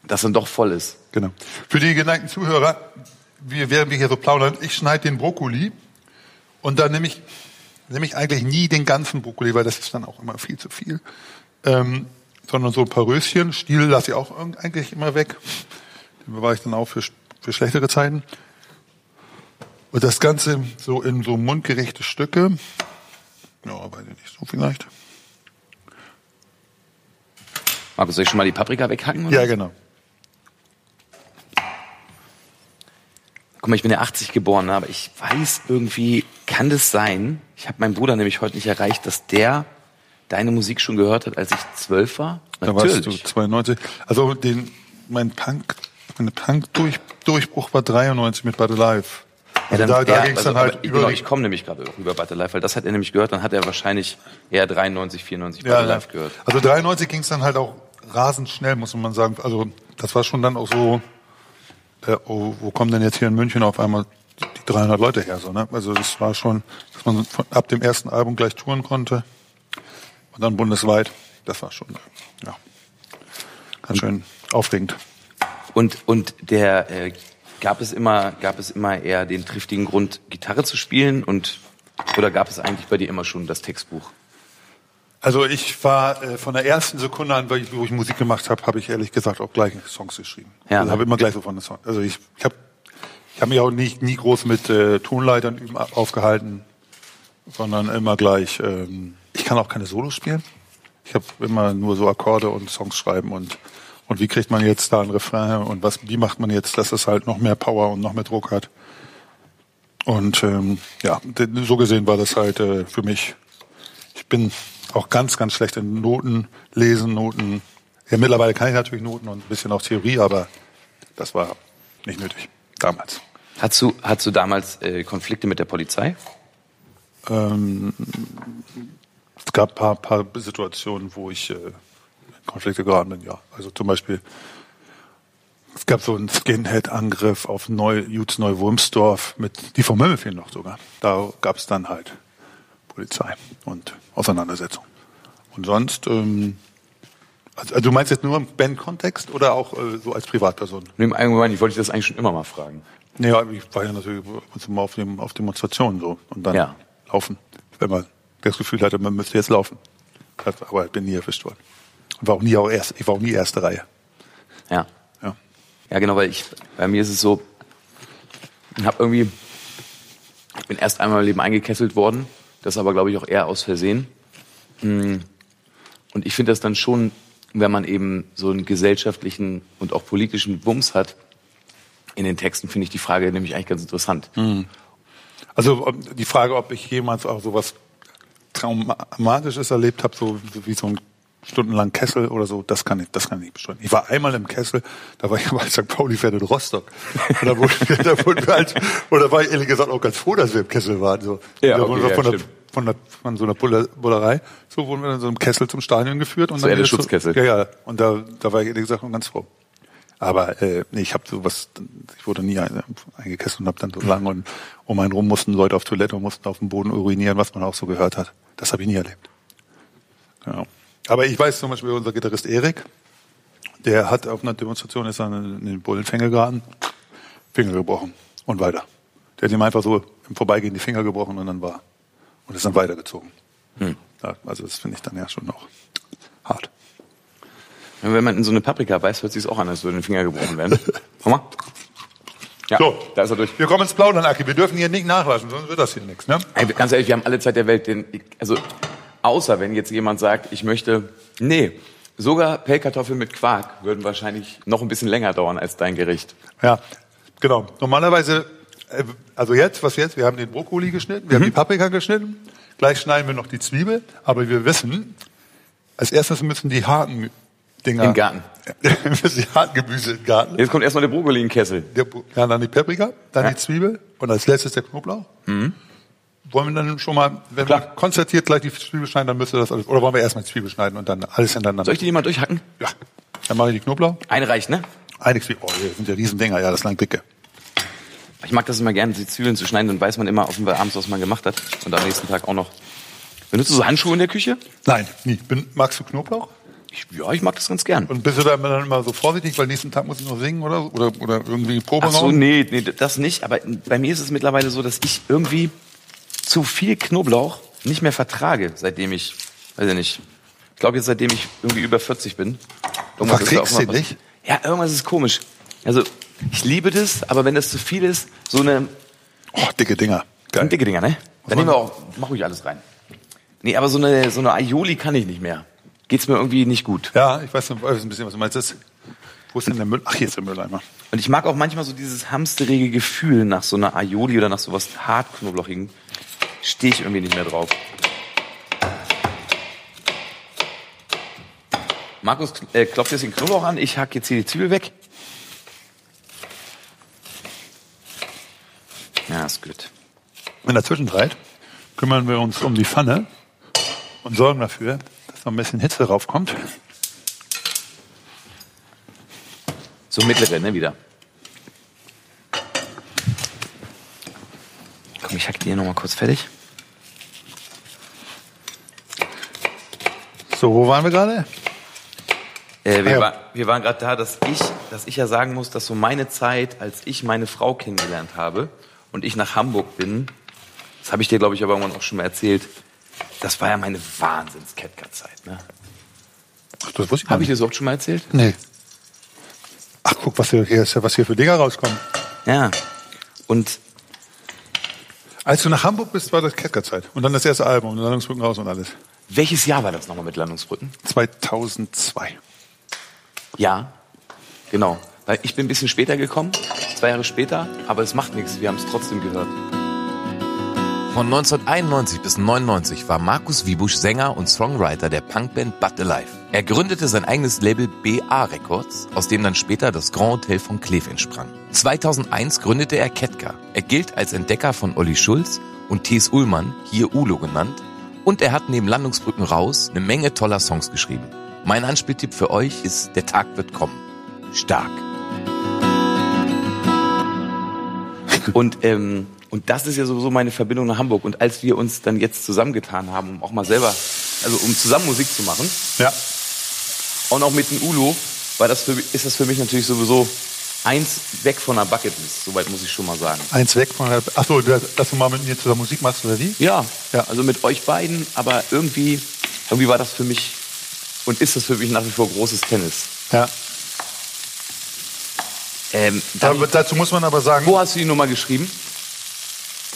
Speaker 2: das dann doch voll ist.
Speaker 3: Genau. Für die geneigten Zuhörer, wir, während wir hier so plaudern, ich schneide den Brokkoli und dann nehme ich, nehme ich eigentlich nie den ganzen Brokkoli, weil das ist dann auch immer viel zu viel. Ähm, sondern so ein paar Röschen. Stiel lasse ich auch eigentlich immer weg. Den bewahre ich dann auch für, für schlechtere Zeiten. Und das Ganze so in so mundgerechte Stücke. Ja, weiß ich nicht, so vielleicht.
Speaker 2: Markus, soll ich schon mal die Paprika weghacken? Oder?
Speaker 3: Ja, genau.
Speaker 2: Guck mal, ich bin ja 80 geboren, ne, aber ich weiß irgendwie, kann das sein? Ich habe meinen Bruder nämlich heute nicht erreicht, dass der deine Musik schon gehört hat, als ich zwölf war.
Speaker 3: Da warst du 92. Also den, mein Punk, mein Punk-Durchbruch war 93 mit Battle Life.
Speaker 2: Ja,
Speaker 3: Also
Speaker 2: dann,
Speaker 3: da da
Speaker 2: ja,
Speaker 3: ging es
Speaker 2: also,
Speaker 3: dann halt
Speaker 2: aber,
Speaker 3: über.
Speaker 2: genau, ich komme nämlich gerade über Battle Life, weil das hat er nämlich gehört, dann hat er wahrscheinlich eher 93, 94
Speaker 3: ja,
Speaker 2: Battle. Life gehört.
Speaker 3: Also 93 ging es dann halt auch rasend schnell, muss man sagen. Also das war schon dann auch so, äh, oh, wo kommen denn jetzt hier in München auf einmal die, die 300 Leute her? So, ne? Also das war schon, dass man von, ab dem ersten Album gleich touren konnte und dann bundesweit. Das war schon, ja, ganz schön aufregend.
Speaker 2: Und, und der, äh, gab es immer, gab es immer eher den triftigen Grund, Gitarre zu spielen und, oder gab es eigentlich bei dir immer schon das Textbuch?
Speaker 3: Also ich war äh, von der ersten Sekunde an, ich, wo ich Musik gemacht habe, habe ich ehrlich gesagt auch gleich Songs geschrieben.
Speaker 2: Ja,
Speaker 3: also
Speaker 2: ne?
Speaker 3: habe immer gleich so von der Song. Also ich, ich habe ich hab mich auch nicht nie groß mit äh, Tonleitern üben aufgehalten, sondern immer gleich. Ähm, ich kann auch keine Solos spielen. Ich habe immer nur so Akkorde und Songs schreiben und und wie kriegt man jetzt da ein Refrain und was wie macht man jetzt, dass es halt noch mehr Power und noch mehr Druck hat. Und ähm, ja, so gesehen war das halt äh, für mich ich bin auch ganz, ganz schlecht in Noten lesen, Noten. Ja, mittlerweile kann ich natürlich Noten und ein bisschen auch Theorie, aber das war nicht nötig damals.
Speaker 2: Hattest du, hattest du damals äh, Konflikte mit der Polizei?
Speaker 3: Ähm, es gab ein paar, paar Situationen, wo ich äh, Konflikte geraten bin, ja. Also zum Beispiel, es gab so einen Skinhead-Angriff auf Neu, Jutz Neu-Wurmsdorf mit, die vom Himmel fehlen noch sogar. Da gab es dann halt Polizei und Auseinandersetzung. Und sonst, ähm, also, also du meinst jetzt nur im Band-Kontext oder auch äh, so als Privatperson?
Speaker 2: Und Im Allgemeinen, ich wollte dich das eigentlich schon immer mal fragen.
Speaker 3: Ja, ich war ja natürlich mal auf, dem, auf Demonstrationen so und dann
Speaker 2: Ja.
Speaker 3: laufen, wenn man das Gefühl hatte, man müsste jetzt laufen. Aber ich bin nie erwischt worden. Und war auch nie auch erst, ich war auch nie erste Reihe.
Speaker 2: Ja.
Speaker 3: Ja.
Speaker 2: Ja, genau, weil ich, bei mir ist es so, ich habe irgendwie, ich bin erst einmal im Leben eingekesselt worden, das aber, glaube ich, auch eher aus Versehen. Mm. Und ich finde das dann schon, wenn man eben so einen gesellschaftlichen und auch politischen Bums hat, in den Texten finde ich die Frage nämlich eigentlich ganz interessant.
Speaker 3: Also ob- die Frage, ob ich jemals auch sowas Traumatisches erlebt habe, so wie so ein stundenlang Kessel oder so, das kann ich, das kann ich nicht bestreiten. Ich war einmal im Kessel, da war ich bei St. Pauli Pferd in Rostock. Und da wurden wir, da wurden wir halt, oder war ich ehrlich gesagt auch ganz froh, dass wir im Kessel waren. So.
Speaker 2: Ja, okay,
Speaker 3: wurden wir
Speaker 2: ja,
Speaker 3: von, der, von, der, von so einer Bulle- Bullerei, so wurden wir in so einem Kessel zum Stadion geführt. Und
Speaker 2: So
Speaker 3: dann
Speaker 2: der Schutzkessel.
Speaker 3: Ja, ja. Und da, da war ich ehrlich gesagt auch ganz froh. Aber äh, nee, ich habe sowas, ich wurde nie ein- eingekesselt und habe dann so lange und um einen rum mussten Leute auf Toilette und mussten auf dem Boden urinieren, was man auch so gehört hat. Das habe ich nie erlebt. Ja. Aber ich weiß zum Beispiel, unser Gitarrist Erik, der hat auf einer Demonstration ist in den Bullenfänger geraten, Finger gebrochen und weiter. Der hat ihm einfach so im Vorbeigehen die Finger gebrochen und dann war und ist dann weitergezogen. Ja, also das finde ich dann ja schon auch hart.
Speaker 2: Wenn man in so eine Paprika beißt, hört sich auch an, als würde ein Finger gebrochen werden. [LAUGHS] Komm mal. Ja,
Speaker 3: So.
Speaker 2: da ist er durch.
Speaker 3: Wir kommen ins Plaudern, Aki. Wir dürfen hier nicht nachlassen, sonst wird das hier nichts. Ne?
Speaker 2: Ey, ganz ehrlich, wir haben alle Zeit der Welt. Den, also, außer wenn jetzt jemand sagt, ich möchte, nee, sogar Pellkartoffeln mit Quark würden wahrscheinlich noch ein bisschen länger dauern als dein Gericht.
Speaker 3: Ja, genau. Normalerweise, äh, also jetzt, was jetzt? Wir haben den Brokkoli geschnitten, wir haben die Paprika geschnitten. Gleich schneiden wir noch die Zwiebel. Aber wir wissen, als erstes müssen die harten Dinger
Speaker 2: Im Garten. [LAUGHS]
Speaker 3: müssen die harten Gemüse im Garten.
Speaker 2: Jetzt kommt erstmal der Brokkoli in den Kessel.
Speaker 3: Der, ja, dann die Paprika, dann
Speaker 2: Ja.
Speaker 3: die Zwiebel und als letztes der Knoblauch. Wollen wir dann schon mal, wenn
Speaker 2: Klar.
Speaker 3: wir konzertiert gleich die Zwiebel schneiden, dann müsste das alles, oder wollen wir erstmal die Zwiebel schneiden und dann alles hintereinander?
Speaker 2: Soll ich die mal durchhacken?
Speaker 3: Ja. Dann mache ich die Knoblauch.
Speaker 2: Eine reicht, ne?
Speaker 3: Eine Zwiebel. Oh, hier sind ja Riesendinger. Ja, das lang dicke.
Speaker 2: Ich mag das immer gerne, die Zwiebeln zu schneiden, dann weiß man immer offenbar abends, was man gemacht hat. Und am nächsten Tag auch noch. Benutzt du so Handschuhe in der Küche?
Speaker 3: Nein, nie. Bin, magst du Knoblauch?
Speaker 2: Ich, ja, ich mag das ganz gern.
Speaker 3: Und bist du dann immer so vorsichtig, weil nächsten Tag muss ich noch singen oder, oder, oder irgendwie Proberaum?
Speaker 2: Ach so, nee, nee, das nicht. Aber bei mir ist es mittlerweile so, dass ich irgendwie zu viel Knoblauch nicht mehr vertrage, seitdem ich, weiß ich nicht, ich glaube jetzt seitdem ich irgendwie über 40 bin. Irgendwas da
Speaker 3: Verträgst
Speaker 2: auch
Speaker 3: du nicht?
Speaker 2: Ja, irgendwas ist komisch. Also ich liebe das, aber wenn das zu viel ist, so eine
Speaker 3: Oh, dicke Dinger. Geil.
Speaker 2: dicke Dinger, ne? Dann nehmen wir auch, mach ruhig alles rein. Nee, aber so eine, so eine Aioli kann ich nicht mehr. Geht's mir irgendwie nicht gut.
Speaker 3: Ja, ich weiß weiß ein bisschen, was du meinst. Das, wo ist denn der Müll? Ach, hier ist der Mülleimer.
Speaker 2: Und ich mag auch manchmal so dieses hamsterige Gefühl nach so einer Aioli oder nach sowas hartknoblauchigen. Stehe ich irgendwie nicht mehr drauf. Markus äh, klopft jetzt den Knoblauch an, ich hack jetzt hier die Zwiebel weg. Ja, ist gut.
Speaker 3: In der Zwischenzeit kümmern wir uns um die Pfanne und sorgen dafür, dass noch ein bisschen Hitze raufkommt.
Speaker 2: So mittlere, ne, wieder. Komm, ich hack die hier nochmal kurz fertig.
Speaker 3: So, wo waren wir gerade?
Speaker 2: Äh, wir,
Speaker 3: Ah, ja.
Speaker 2: war, wir waren gerade da, dass ich, dass ich ja sagen muss, dass so meine Zeit, als ich meine Frau kennengelernt habe und ich nach Hamburg bin, das habe ich dir, glaube ich, aber irgendwann auch schon mal erzählt, das war ja meine Wahnsinns-Catcar-Zeit. Ne?
Speaker 3: Ach, das wusste ich
Speaker 2: Habe ich
Speaker 3: nicht.
Speaker 2: das überhaupt schon mal erzählt?
Speaker 3: Nee. Ach, guck, was hier, was hier für Dinger rauskommen.
Speaker 2: Ja. Und
Speaker 3: Als du nach Hamburg bist, war das Ketka-Zeit. Und dann das erste Album, und Landungsbrücken raus und alles.
Speaker 2: welches Jahr war das nochmal mit Landungsbrücken?
Speaker 3: 2002.
Speaker 2: Ja, genau. Ich bin ein bisschen später gekommen, zwei Jahre später, aber es macht nichts, wir haben es trotzdem gehört.
Speaker 4: Von 1991 bis 99 war Markus Wiebusch Sänger und Songwriter der Punkband But Alive. Er gründete sein eigenes Label BA Records, aus dem dann später das Grand Hotel von Kleef entsprang. 2001 gründete er Ketka. Er gilt als Entdecker von Olli Schulz und T.S. Ullmann, hier Ulo genannt, und er hat neben Landungsbrücken raus eine Menge toller Songs geschrieben. Mein Anspieltipp für euch ist Der Tag wird kommen. Stark.
Speaker 2: Und, ähm, und das ist ja sowieso meine Verbindung nach Hamburg. Und als wir uns dann jetzt zusammengetan haben, um auch mal selber, also um zusammen Musik zu machen,
Speaker 3: Ja.
Speaker 2: und auch mit dem Ulo, war das für, ist das für mich natürlich sowieso eins weg von der Bucketlist. Soweit muss ich schon mal sagen.
Speaker 3: Eins weg von der. Ach so, dass dass du mal mit mir zusammen Musik machst, oder wie?
Speaker 2: Ja,
Speaker 3: Ja.
Speaker 2: also mit euch beiden, aber irgendwie, irgendwie war das für mich und ist das für mich nach wie vor großes Tennis.
Speaker 3: Ja.
Speaker 2: Ähm, dann,
Speaker 3: dazu muss man aber sagen,
Speaker 2: wo hast du die Nummer geschrieben?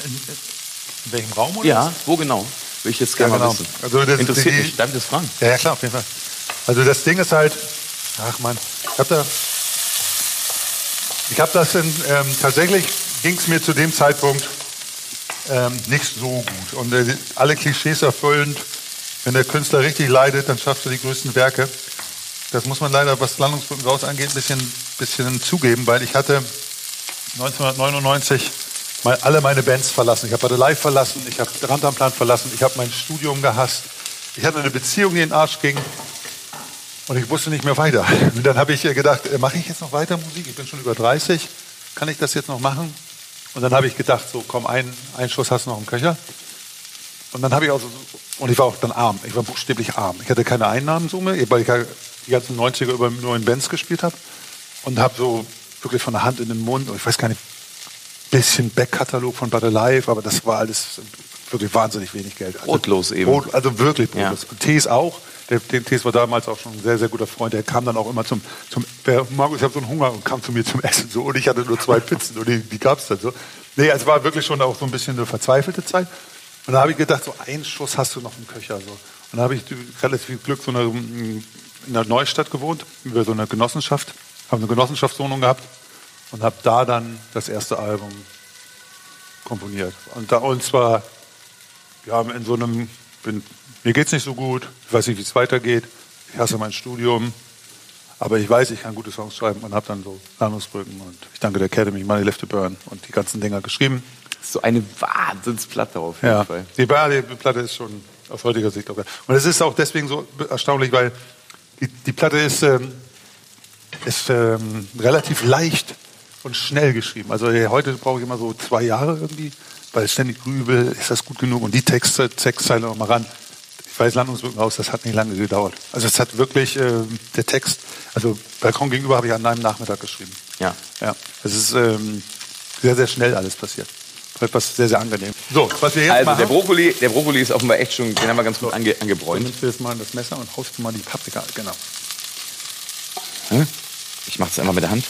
Speaker 3: In welchem Raum oder?
Speaker 2: Ja, wo genau? Will ich jetzt gerne
Speaker 3: Ja, genau.
Speaker 2: wissen.
Speaker 3: Also das-
Speaker 2: Interessiert
Speaker 3: die-
Speaker 2: mich, darf ich das fragen?
Speaker 3: Ja, ja, klar, auf jeden Fall. Also das Ding ist halt, ach man, ich hab da, ich habe das in, ähm, tatsächlich ging es mir zu dem Zeitpunkt ähm, nicht so gut und äh, alle Klischees erfüllend. Wenn der Künstler richtig leidet, dann schafft er die größten Werke. Das muss man leider, was Landungsbrücken raus angeht, ein bisschen, bisschen zugeben, weil ich hatte 1999 mal alle meine Bands verlassen. Ich habe Bade Live verlassen, ich habe Randamplan verlassen, ich habe mein Studium gehasst. Ich hatte eine Beziehung, die in den Arsch ging und ich wusste nicht mehr weiter. Und dann habe ich äh, gedacht, äh, mache ich jetzt noch weiter Musik? Ich bin schon über 30, kann ich das jetzt noch machen? Und dann habe ich gedacht, so komm, ein, ein Schuss hast du noch im Köcher. Und dann habe ich auch so, und ich war auch dann arm. Ich war buchstäblich arm. Ich hatte keine Einnahmensumme, weil ich die ganzen 90er über nur in Bands gespielt habe. Und habe so wirklich von der Hand in den Mund, und ich weiß gar nicht, bisschen Backkatalog von Bad Live, aber das war alles wirklich wahnsinnig wenig Geld. Also,
Speaker 2: Brotlos eben.
Speaker 3: Brot, also wirklich brotlos.
Speaker 2: Ja.
Speaker 3: Und Tees auch. Der, der Tees war damals auch schon ein sehr, sehr guter Freund. Der kam dann auch immer zum, zum der, Markus, ich habe so einen Hunger und kam zu mir zum Essen. So. Und ich hatte nur zwei Pizzen und die, die gab es dann so. Nee, es war wirklich schon auch so ein bisschen eine verzweifelte Zeit. Und da habe ich gedacht, so einen Schuss hast du noch im Köcher. So. Und da habe ich relativ viel Glück so eine, in der Neustadt gewohnt, über so eine Genossenschaft. Habe eine Genossenschaftswohnung gehabt und habe da dann das erste Album komponiert. Und da und zwar wir haben in so einem, bin, mir geht's nicht so gut, ich weiß nicht, wie es weitergeht, ich hasse mein Studium, aber ich weiß, ich kann gute Songs schreiben und habe dann so Landungsbrücken und ich danke der Academy, Money Left to Burn und die ganzen Dinger geschrieben.
Speaker 2: So eine Wahnsinnsplatte auf jeden
Speaker 3: Ja,
Speaker 2: Fall.
Speaker 3: die, die Platte ist schon aus heutiger Sicht auch geil. Und es ist auch deswegen so erstaunlich, weil die, die Platte ist, ähm, ist ähm, relativ leicht und schnell geschrieben. Also heute brauche ich immer so zwei Jahre irgendwie, weil ich ständig grübel, ist das gut genug und die Texte, Textzeile noch mal ran. weiß Landungsbrücken raus, das hat nicht lange gedauert. Also es hat wirklich äh, der Text, also Balkon gegenüber habe ich an einem Nachmittag geschrieben.
Speaker 2: Ja.
Speaker 3: Ja, es ist ähm, sehr, sehr schnell alles passiert. Etwas sehr, sehr angenehm. So, was wir jetzt
Speaker 2: Also
Speaker 3: machen,
Speaker 2: der Brokkoli, der Brokkoli ist offenbar echt schon, den haben wir ganz gut ange,
Speaker 3: du
Speaker 2: angebräunt.
Speaker 3: nimmst jetzt mal das Messer und haust mal die Paprika, genau.
Speaker 2: Ich mache es einfach mit der Hand.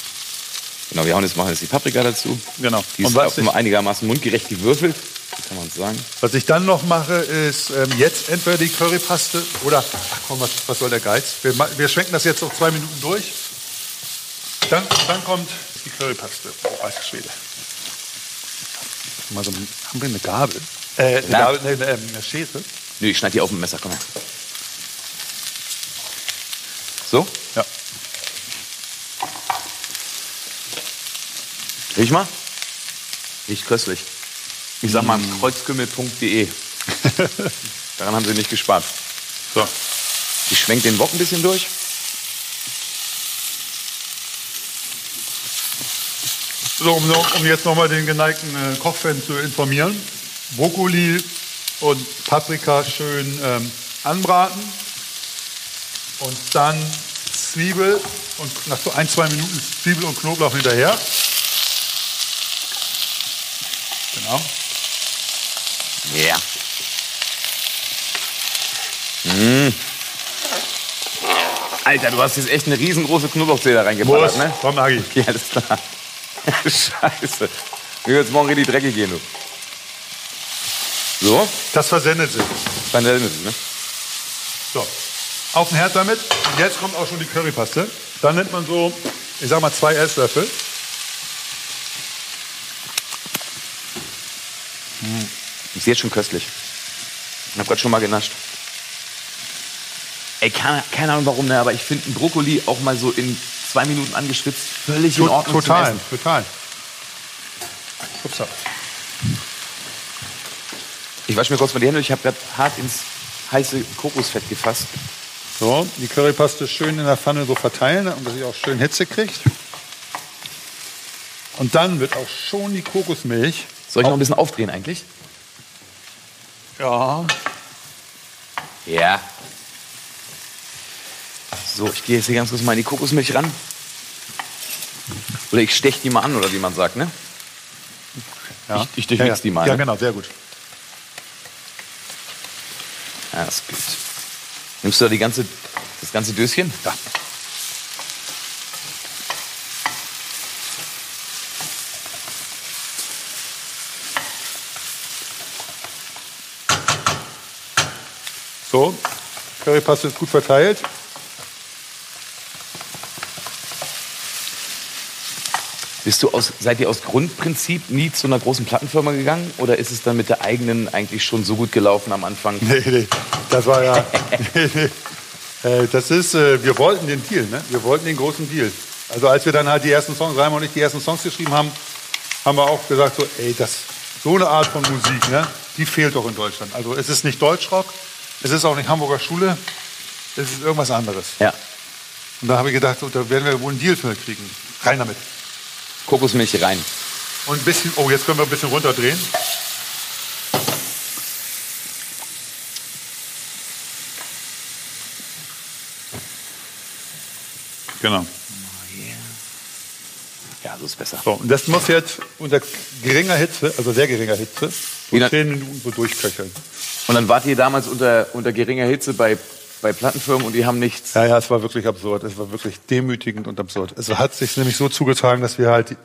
Speaker 2: Genau, wir hauen jetzt machen jetzt die Paprika dazu.
Speaker 3: Genau.
Speaker 2: Die
Speaker 3: Und
Speaker 2: ist
Speaker 3: was
Speaker 2: offenbar
Speaker 3: ich-
Speaker 2: einigermaßen mundgerecht gewürfelt. Kann man sagen.
Speaker 3: Was ich dann noch mache, ist ähm, jetzt entweder die Currypaste oder, ach komm, was, was soll der Geiz? Wir, wir schwenken das jetzt noch zwei Minuten durch. Dann, dann kommt die Currypaste. Oh, alter Schwede. Mal so, haben wir eine Gabel? Äh, eine. Gabel, eine, eine, eine Schere?
Speaker 2: Nö, ich schneide die auf dem Messer, komm her. So,
Speaker 3: Ja.
Speaker 2: Riech mal. Riecht köstlich. Ich sag mal kreuzkümmel.de. [LAUGHS] Daran haben sie nicht gespart.
Speaker 3: So.
Speaker 2: Ich schwenk den Wok ein bisschen durch.
Speaker 3: So, um, noch- um jetzt nochmal den geneigten äh, Kochfan zu informieren. Brokkoli und Paprika schön ähm, anbraten. Und dann Zwiebel und nach so ein, zwei Minuten Zwiebel und Knoblauch hinterher. Genau.
Speaker 2: Ja. Mmh. Alter, du hast jetzt echt eine riesengroße Knoblauchzehe da reingeballert,
Speaker 3: Wurst,
Speaker 2: ne?
Speaker 3: komm, Agi. [LAUGHS]
Speaker 2: Ja, alles klar. [LAUGHS] Scheiße. Mir wird's morgen richtig dreckig gehen, du. So,
Speaker 3: Das versendet sich.
Speaker 2: ist es, ne?
Speaker 3: So, auf den Herd damit. Und jetzt kommt auch schon die Currypaste. Dann nimmt man so, ich sag mal, zwei Esslöffel.
Speaker 2: Ist jetzt schon köstlich. Ich hab grad schon mal genascht. Ey, keine, keine Ahnung warum, ne, aber ich finde einen Brokkoli auch mal so in zwei Minuten angeschwitzt völlig in Ordnung zum
Speaker 3: Total,
Speaker 2: Essen.
Speaker 3: total. Upsa.
Speaker 2: Ich wasche mir kurz mal die Hände, ich habe gerade hart ins heiße Kokosfett gefasst.
Speaker 3: So, die Currypaste schön in der Pfanne so verteilen, damit sie auch schön Hitze kriegt. Und dann wird auch schon die Kokosmilch.
Speaker 2: Soll ich noch ein bisschen aufdrehen eigentlich?
Speaker 3: Ja.
Speaker 2: Ja. So, ich gehe jetzt hier ganz kurz mal in die Kokosmilch ran. Oder ich stech die mal an, oder wie man sagt, ne?
Speaker 3: ja.
Speaker 2: Ich- ich durchmix
Speaker 3: ja, ja.
Speaker 2: die mal,
Speaker 3: Ja,
Speaker 2: ne?
Speaker 3: genau, sehr gut.
Speaker 2: Ja, das ist gut. Nimmst du da die ganze, das ganze Döschen?
Speaker 3: Ja. So, Currypaste ist gut verteilt.
Speaker 2: Bist du aus, seid ihr aus Grundprinzip nie zu einer großen Plattenfirma gegangen? Oder ist es dann mit der eigenen eigentlich schon so gut gelaufen am Anfang?
Speaker 3: Nee, nee, das war ja. [LAUGHS] nee, nee. Äh, Das ist, äh, wir wollten den Deal, ne? Wir wollten den großen Deal. Also als wir dann halt die ersten Songs, Reimer und ich die ersten Songs geschrieben haben, haben wir auch gesagt, so, ey, das, so eine Art von Musik, ne? Die fehlt doch in Deutschland. Also es ist nicht Deutschrock, es ist auch nicht Hamburger Schule, es ist irgendwas anderes.
Speaker 2: Ja.
Speaker 3: Und da habe ich gedacht, so, da werden wir wohl einen Deal für kriegen. Rein damit.
Speaker 2: Kokosmilch rein.
Speaker 3: Und ein bisschen, oh, jetzt können wir ein bisschen runterdrehen. Genau.
Speaker 2: Ja, so ist besser.
Speaker 3: So, und das muss jetzt unter geringer Hitze, also sehr geringer Hitze, so
Speaker 2: lang-
Speaker 3: zehn Minuten so durchköcheln.
Speaker 2: Und dann wart ihr damals unter, unter geringer Hitze bei, bei Plattenfirmen und die haben nichts.
Speaker 3: Ja, ja, es war wirklich absurd. Es war wirklich demütigend und absurd. Es hat sich nämlich so zugetragen, dass wir halt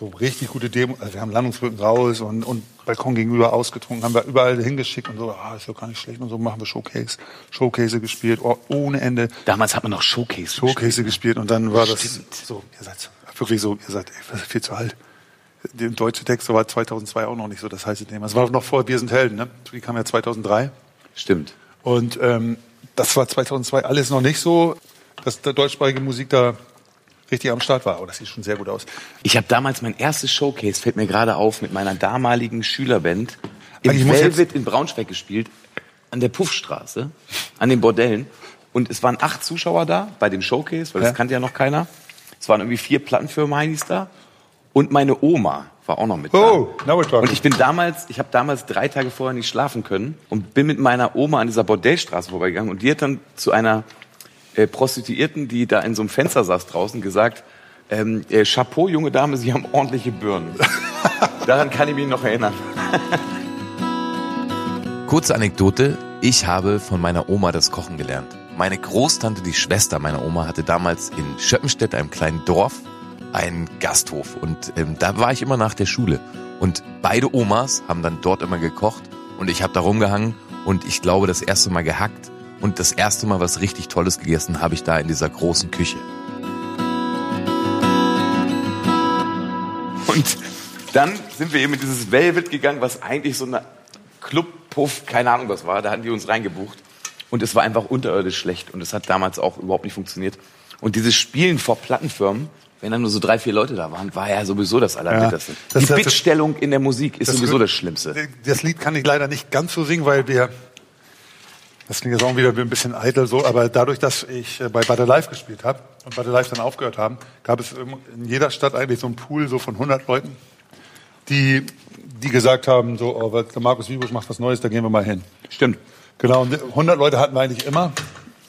Speaker 3: so richtig gute Demo, also wir haben Landungsbrücken raus und, und Balkon gegenüber ausgetrunken, haben wir überall hingeschickt und so, ah, ist doch gar nicht schlecht und so machen wir Showcase, Showcase gespielt, oh, ohne Ende
Speaker 2: Damals hat man noch Showcase.
Speaker 3: Showcase gespielt und dann war das
Speaker 2: Stimmt.
Speaker 3: so, ihr seid wirklich so, ihr seid ey, das ist viel zu alt. Der deutsche Text war 2002 auch noch nicht so das heiße Thema. Es war noch vor Wir sind Helden, ne? Die kam ja 2003.
Speaker 2: Stimmt.
Speaker 3: Und ähm, das war 2002 alles noch nicht so, dass der deutschsprachige Musik da richtig am Start war. Oh, das sieht schon sehr gut aus.
Speaker 2: Ich habe damals mein erstes Showcase, fällt mir gerade auf, mit meiner damaligen Schülerband im Velvet in Braunschweig gespielt, an der Puffstraße, an den Bordellen. Und es waren acht Zuschauer da bei dem Showcase, weil das
Speaker 3: Ja.
Speaker 2: kannte ja noch keiner. Es waren irgendwie vier Plattenfirmen Heinis da. Und meine Oma, war auch noch mit
Speaker 3: Oh,
Speaker 2: da.
Speaker 3: now we're talking.
Speaker 2: Und ich bin damals, ich habe damals drei Tage vorher nicht schlafen können und bin mit meiner Oma an dieser Bordellstraße vorbeigegangen und die hat dann zu einer äh, Prostituierten, die da in so einem Fenster saß draußen, gesagt, ähm, äh, Chapeau, junge Dame, Sie haben ordentliche Birnen. [LAUGHS] Daran kann ich mich noch erinnern.
Speaker 4: Kurze Anekdote. Ich habe von meiner Oma das Kochen gelernt. Meine Großtante, die Schwester meiner Oma, hatte damals in Schöppenstedt, einem kleinen Dorf, einen Gasthof. Und ähm, da war ich immer nach der Schule. Und beide Omas haben dann dort immer gekocht. Und ich habe da rumgehangen und ich glaube, das erste Mal gehackt. Und das erste Mal was richtig Tolles gegessen habe ich da in dieser großen Küche.
Speaker 2: Und dann sind wir eben in dieses Velvet gegangen, was eigentlich so eine Clubpuff, keine Ahnung was war. Da hatten die uns reingebucht. Und es war einfach unterirdisch schlecht. Und es hat damals auch überhaupt nicht funktioniert. Und dieses Spielen vor Plattenfirmen, wenn dann nur so drei, vier Leute da waren, war ja sowieso das Allerbitterste.
Speaker 3: Ja,
Speaker 2: die Bittstellung in der Musik ist
Speaker 3: Das
Speaker 2: sowieso das Schlimmste.
Speaker 3: Das Lied kann ich leider nicht ganz so singen, weil wir, das klingt jetzt auch wieder ein bisschen eitel so, aber dadurch, dass ich äh, bei Butter Live gespielt habe und Butter Live dann aufgehört haben, gab es in jeder Stadt eigentlich so einen Pool so von 100 Leuten, die, die gesagt haben, so, oh, der Markus Wiebusch macht was Neues, da gehen wir mal hin.
Speaker 2: Stimmt.
Speaker 3: Genau, und 100 Leute hatten wir eigentlich immer,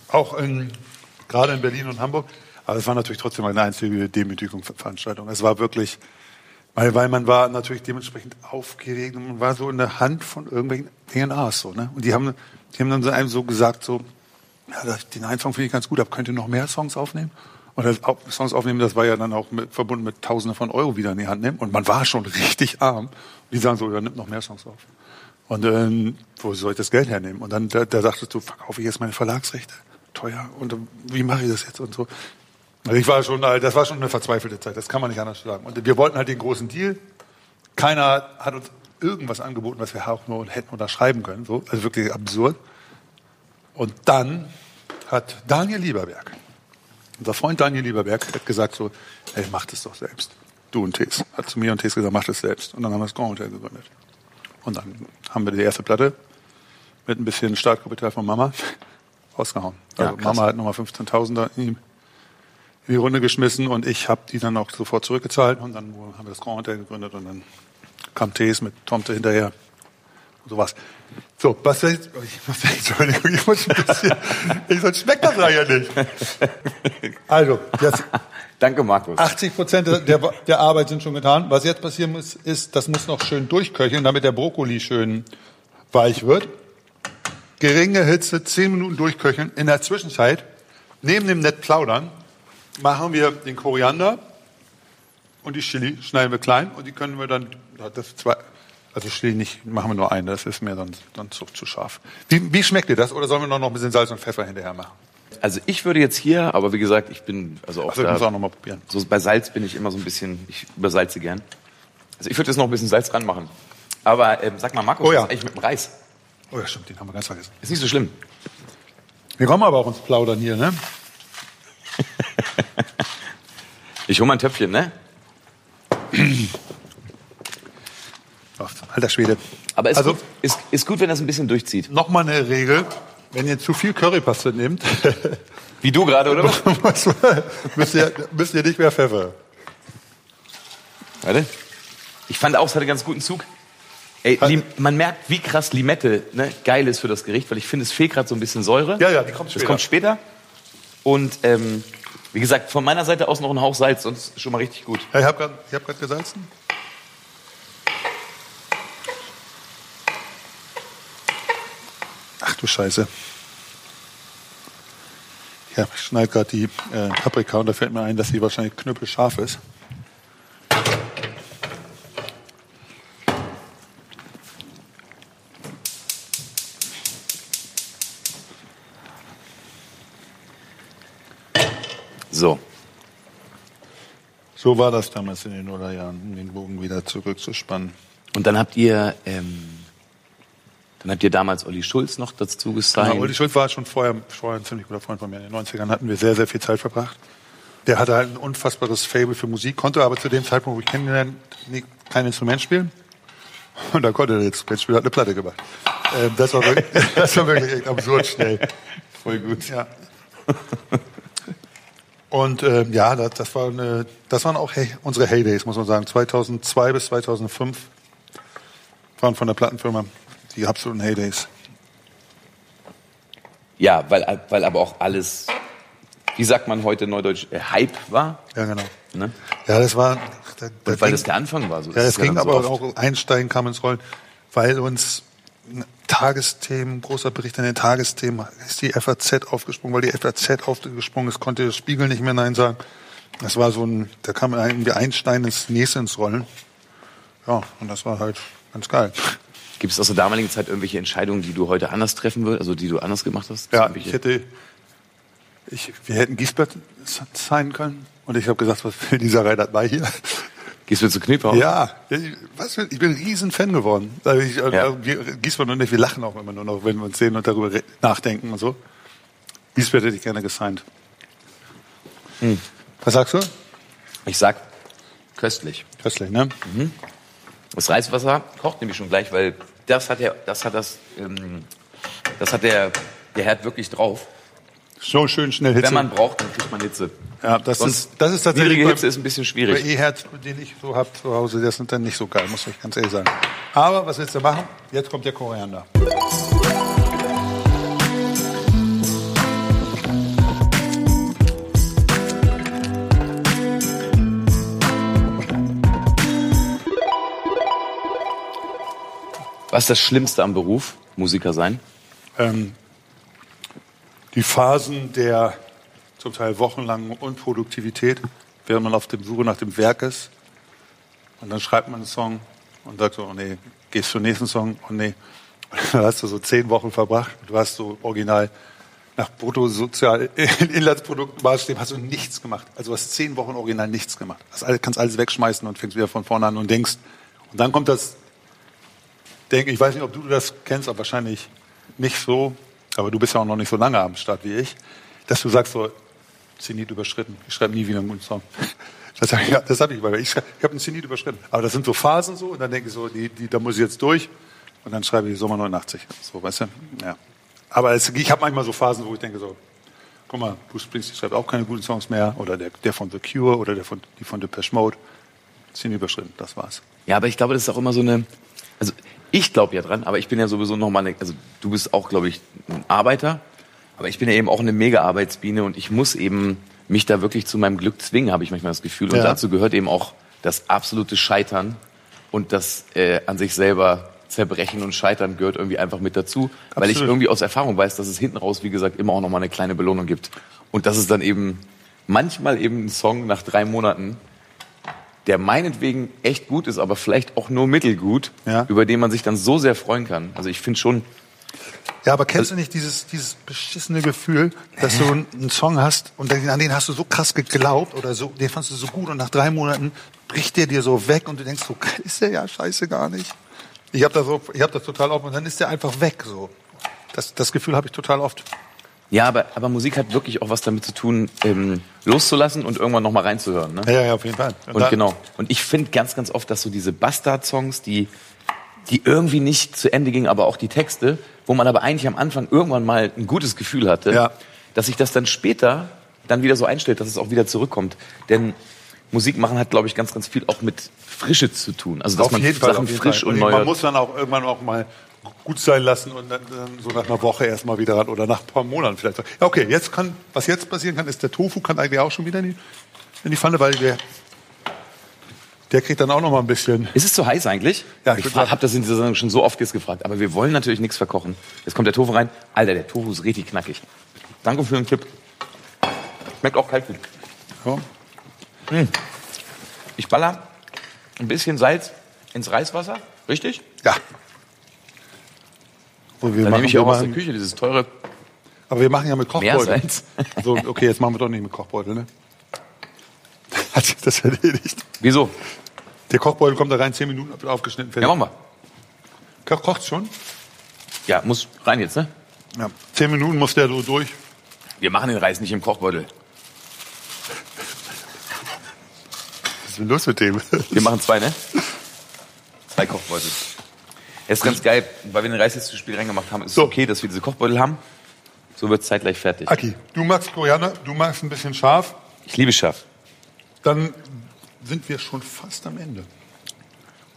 Speaker 3: auch in, gerade in Berlin und Hamburg. Aber es war natürlich trotzdem eine einzige Demütigungsveranstaltung. Es war wirklich, weil, weil man war natürlich dementsprechend aufgeregt und man war so in der Hand von irgendwelchen DNAs so, ne? Und die haben, die haben dann so einem so gesagt so, ja, den einen Song finde ich ganz gut, aber könnt ihr noch mehr Songs aufnehmen? Und das Songs aufnehmen, das war ja dann auch mit, verbunden mit Tausenden von Euro wieder in die Hand nehmen. Und man war schon [LAUGHS] richtig arm. Und die sagen so, ja, nimm noch mehr Songs auf. Und ähm, wo soll ich das Geld hernehmen? Und dann da, da dachtest du, verkaufe ich jetzt meine Verlagsrechte? Teuer. Und wie mache ich das jetzt? Und so. Also ich war schon, äh, das war schon eine verzweifelte Zeit. Das kann man nicht anders sagen. Und wir wollten halt den großen Deal. Keiner hat uns irgendwas angeboten, was wir auch nur hätten unterschreiben können. So, also wirklich absurd. Und dann hat Daniel Lieberberg, unser Freund Daniel Lieberberg, hat gesagt so, hey, mach das doch selbst. Du und Tees. Hat zu mir und Tees gesagt, mach das selbst. Und dann haben wir das Grand Hotel gegründet. Und dann haben wir die erste Platte mit ein bisschen Startkapital von Mama [LAUGHS] rausgehauen.
Speaker 2: Ja,
Speaker 3: Also
Speaker 2: krass.
Speaker 3: Mama hat nochmal 15.000 in die, in die Runde geschmissen und ich habe die dann auch sofort zurückgezahlt und dann haben wir das Grand Hotel gegründet und dann kam Tees mit Tomte hinterher sowas. So, was soll ich, ich muss, Entschuldigung, ich muss ein bisschen, ich, sonst schmeckt das ja nicht. Also, jetzt [LAUGHS]
Speaker 2: Danke, Markus.
Speaker 3: 80 Prozent der, der, der Arbeit sind schon getan. Was jetzt passieren muss, ist, das muss noch schön durchköcheln, damit der Brokkoli schön weich wird. Geringe Hitze, 10 Minuten durchköcheln. In der Zwischenzeit, neben dem nett plaudern, machen wir den Koriander und die Chili schneiden wir klein und die können wir dann, das zwei, also Chili nicht, machen wir nur einen, das ist mir dann, dann zu, zu scharf. Wie, wie schmeckt dir das? Oder sollen wir noch ein bisschen Salz und Pfeffer hinterher machen?
Speaker 2: Also ich würde jetzt hier, aber wie gesagt, ich bin also auch
Speaker 3: Also, ich
Speaker 2: da,
Speaker 3: muss auch noch mal probieren.
Speaker 2: so bei Salz bin ich immer so ein bisschen, ich übersalze gern. Also ich würde jetzt noch ein bisschen Salz dran machen. Aber ähm, sag mal, Markus,
Speaker 3: Oh ja.
Speaker 2: was ist eigentlich mit dem Reis?
Speaker 3: Oh ja, stimmt, den haben wir ganz vergessen.
Speaker 2: Ist nicht so schlimm.
Speaker 3: Wir kommen aber auch ins Plaudern hier, ne?
Speaker 2: Ich hole mal ein Töpfchen, ne? [CLEARS THROAT]
Speaker 3: Alter Schwede.
Speaker 2: Aber ist,
Speaker 3: also
Speaker 2: gut, ist, ist gut, wenn das ein bisschen durchzieht.
Speaker 3: nochmal eine Regel, wenn ihr zu viel Currypaste nehmt, [LAUGHS]
Speaker 2: Wie du gerade, oder was? [LAUGHS]
Speaker 3: müsst, ihr, müsst ihr nicht mehr Pfeffer.
Speaker 2: Warte. Ich fand auch, es hatte einen ganz guten Zug. Ey, Lim man merkt, wie krass Limette ne, geil ist für das Gericht, weil ich finde, es fehlt gerade so ein bisschen Säure.
Speaker 3: Ja, ja, die kommt
Speaker 2: Das
Speaker 3: später.
Speaker 2: kommt später. Und ähm, wie gesagt, von meiner Seite aus noch ein Hauch Salz, sonst schon mal richtig gut.
Speaker 3: Ja, ich habe gerade hab grad gesalzen. Ach du Scheiße. Ja, ich schneide gerade die äh, Paprika und da fällt mir ein, dass sie wahrscheinlich knüppelscharf ist.
Speaker 2: So.
Speaker 3: So war das damals in den Nullerjahren, um den Bogen wieder zurückzuspannen.
Speaker 2: Und dann habt ihr, ähm, dann habt ihr damals Olli Schulz noch dazu gesigned.
Speaker 3: Ja, Uli Schulz war schon vorher, vorher ein ziemlich guter Freund von mir. In den 90ern hatten wir sehr, sehr viel Zeit verbracht. Der hatte halt ein unfassbares Fable für Musik, konnte aber zu dem Zeitpunkt, wo ich kennengelernt kein Instrument spielen. Und da konnte er das Instrument spielen, hat eine Platte gemacht. Ähm, das, war wirklich, [LAUGHS] [LAUGHS] das war wirklich echt absurd schnell.
Speaker 2: Voll gut.
Speaker 3: Ja. Und äh, ja, das, das, war eine, das waren auch hey, unsere Heydays, muss man sagen. 2002 bis 2005 waren von der Plattenfirma die absoluten Heydays.
Speaker 2: Ja, weil, weil aber auch alles, wie sagt man heute neudeutsch, äh, Hype war.
Speaker 3: Ja, genau.
Speaker 2: Ne?
Speaker 3: Ja, das war. Da,
Speaker 2: da weil ging, das der Anfang war. So.
Speaker 3: Ja, es ging aber so auch einsteigen kam ins Rollen, weil uns Tagesthemen, großer Bericht an den Tagesthemen, ist die FAZ aufgesprungen, weil die FAZ aufgesprungen ist, konnte der Spiegel nicht mehr Nein sagen. Das war so ein, da kam irgendwie ein Stein ins nächste ins Rollen. Ja, und das war halt ganz geil.
Speaker 2: Gibt es aus der damaligen Zeit irgendwelche Entscheidungen, die du heute anders treffen würdest, also die du anders gemacht hast?
Speaker 3: Ja, ich hätte, ich, wir hätten Giesbert sein können und ich habe gesagt, was will dieser Reinhard May hier?
Speaker 2: Giesbert zu Kniepau?
Speaker 3: Ja, was, ich bin ein riesen Fan geworden. Also ich, äh, ja. Giesbert und ich, wir lachen auch immer nur noch, wenn wir uns sehen und darüber nachdenken und so. Giesbert hätte ich gerne gesigned. Hm. Was sagst du?
Speaker 2: Ich sag köstlich.
Speaker 3: Köstlich, ne? Mhm.
Speaker 2: Das Reiswasser kocht nämlich schon gleich, weil das hat der, das hat das, ähm, das hat der, der Herd wirklich drauf.
Speaker 3: So schön schnell Hitze.
Speaker 2: Wenn man braucht, dann kriegt man Hitze.
Speaker 3: Ja, das Sonst ist, das ist tatsächlich.
Speaker 2: Niedrige Hitze ist ein bisschen schwierig.
Speaker 3: Der E-Herd, den ich so habe zu Hause, der sind dann nicht so geil, muss ich ganz ehrlich sagen. Aber was willst du machen? Jetzt kommt der Koriander.
Speaker 2: Was ist das Schlimmste am Beruf, Musiker sein?
Speaker 3: Ähm, die Phasen der zum Teil wochenlangen Unproduktivität, während man auf dem Suche nach dem Werk ist. Und dann schreibt man einen Song und sagt so, oh nee, gehst zum nächsten Song, oh nee. Und [LAUGHS] dann hast du so zehn Wochen verbracht, du hast so original nach Bruttosozialinlandsproduktmaßstäben [LAUGHS] hast du nichts gemacht. Also du hast zehn Wochen original nichts gemacht. Du kannst alles wegschmeißen und fängst wieder von vorne an und denkst. Und dann kommt das denke, ich weiß nicht, ob du das kennst, aber wahrscheinlich nicht so, aber du bist ja auch noch nicht so lange am Start wie ich, dass du sagst so, Zenit überschritten, ich schreibe nie wieder einen guten Song. [LAUGHS] Das habe ich, das hab ich, ich, ich habe einen Zenit überschritten. Aber das sind so Phasen so und dann denke ich so, die, die, da muss ich jetzt durch und dann schreibe ich Sommer 89. So, weißt du? Ja. Aber es, ich habe manchmal so Phasen, wo ich denke so, guck mal, Bruce Springsteen schreibt auch keine guten Songs mehr oder der, der von The Cure oder der von, die von Depeche Mode. Zenit überschritten, das war's.
Speaker 2: Ja, aber ich glaube, das ist auch immer so eine, also ich glaube ja dran, aber ich bin ja sowieso nochmal eine, also du bist auch, glaube ich, ein Arbeiter, aber ich bin ja eben auch eine Mega-Arbeitsbiene und ich muss eben mich da wirklich zu meinem Glück zwingen, habe ich manchmal das Gefühl. Und ja. dazu gehört eben auch das absolute Scheitern und das äh, an sich selber Zerbrechen und Scheitern gehört irgendwie einfach mit dazu, Absolut. weil ich irgendwie aus Erfahrung weiß, dass es hinten raus, wie gesagt, immer auch nochmal eine kleine Belohnung gibt. Und das ist dann eben manchmal eben ein Song nach drei Monaten, der meinetwegen echt gut ist, aber vielleicht auch nur mittelgut, ja. über den man sich dann so sehr freuen kann. Also ich finde schon.
Speaker 3: Ja, aber kennst du nicht dieses, dieses beschissene Gefühl, dass du einen Song hast und an den hast du so krass geglaubt oder so, den fandst du so gut und nach drei Monaten bricht der dir so weg und du denkst, so [LAUGHS] ist der ja scheiße gar nicht. Ich habe das so, ich habe das total oft und dann ist der einfach weg so. Das, das Gefühl habe ich total oft.
Speaker 2: Ja, aber, aber Musik hat wirklich auch was damit zu tun, ähm, loszulassen und irgendwann nochmal reinzuhören. Ne?
Speaker 3: Ja, ja, auf jeden Fall.
Speaker 2: Und, und genau. Und ich finde ganz, ganz oft, dass so diese Bastard-Songs, die, die irgendwie nicht zu Ende gingen, aber auch die Texte, wo man aber eigentlich am Anfang irgendwann mal ein gutes Gefühl hatte, ja. dass sich das dann später dann wieder so einstellt, dass es auch wieder zurückkommt. Denn Musik machen hat, glaube ich, ganz, ganz viel auch mit Frische zu tun. Also dass auf man Sachen frisch Fall. und, und neu.
Speaker 3: Man muss dann auch irgendwann auch mal gut sein lassen und dann, dann so nach einer Woche erstmal wieder ran oder nach ein paar Monaten vielleicht. Ja, okay, jetzt kann, was jetzt passieren kann, ist der Tofu kann eigentlich auch schon wieder in die, in die Pfanne, weil der, der kriegt dann auch noch mal ein bisschen.
Speaker 2: Ist es zu heiß eigentlich?
Speaker 3: Ja,
Speaker 2: ich, ich habe das in dieser Sendung schon so oft jetzt gefragt, aber wir wollen natürlich nichts verkochen. Jetzt kommt der Tofu rein. Alter, der Tofu ist richtig knackig. Danke für den Tipp. Schmeckt auch kalt. Ja. Hm. Ich baller ein bisschen Salz ins Reiswasser, richtig?
Speaker 3: Ja.
Speaker 2: Und wir Dann nehme ich auch aus der Küche dieses teure.
Speaker 3: Aber wir machen ja mit Kochbeutel. so, okay, jetzt machen wir doch nicht mit Kochbeutel, ne? [LAUGHS] Hat sich das erledigt.
Speaker 2: Wieso?
Speaker 3: Der Kochbeutel kommt da rein, zehn Minuten aufgeschnitten.
Speaker 2: Fertig. Ja, machen
Speaker 3: wir. Kocht schon?
Speaker 2: Ja, muss rein jetzt, ne?
Speaker 3: Ja, zehn Minuten muss der so durch.
Speaker 2: Wir machen den Reis nicht im Kochbeutel.
Speaker 3: Was ist denn los mit dem?
Speaker 2: Wir machen zwei, ne? Zwei Kochbeutel. Es ist ganz geil, weil wir den Reis jetzt zu Spiel reingemacht haben. Ist es so. okay, dass wir diese Kochbeutel haben? So wird es zeitgleich fertig.
Speaker 3: Aki, du magst Koreaner, du magst ein bisschen scharf.
Speaker 2: Ich liebe scharf.
Speaker 3: Dann sind wir schon fast am Ende.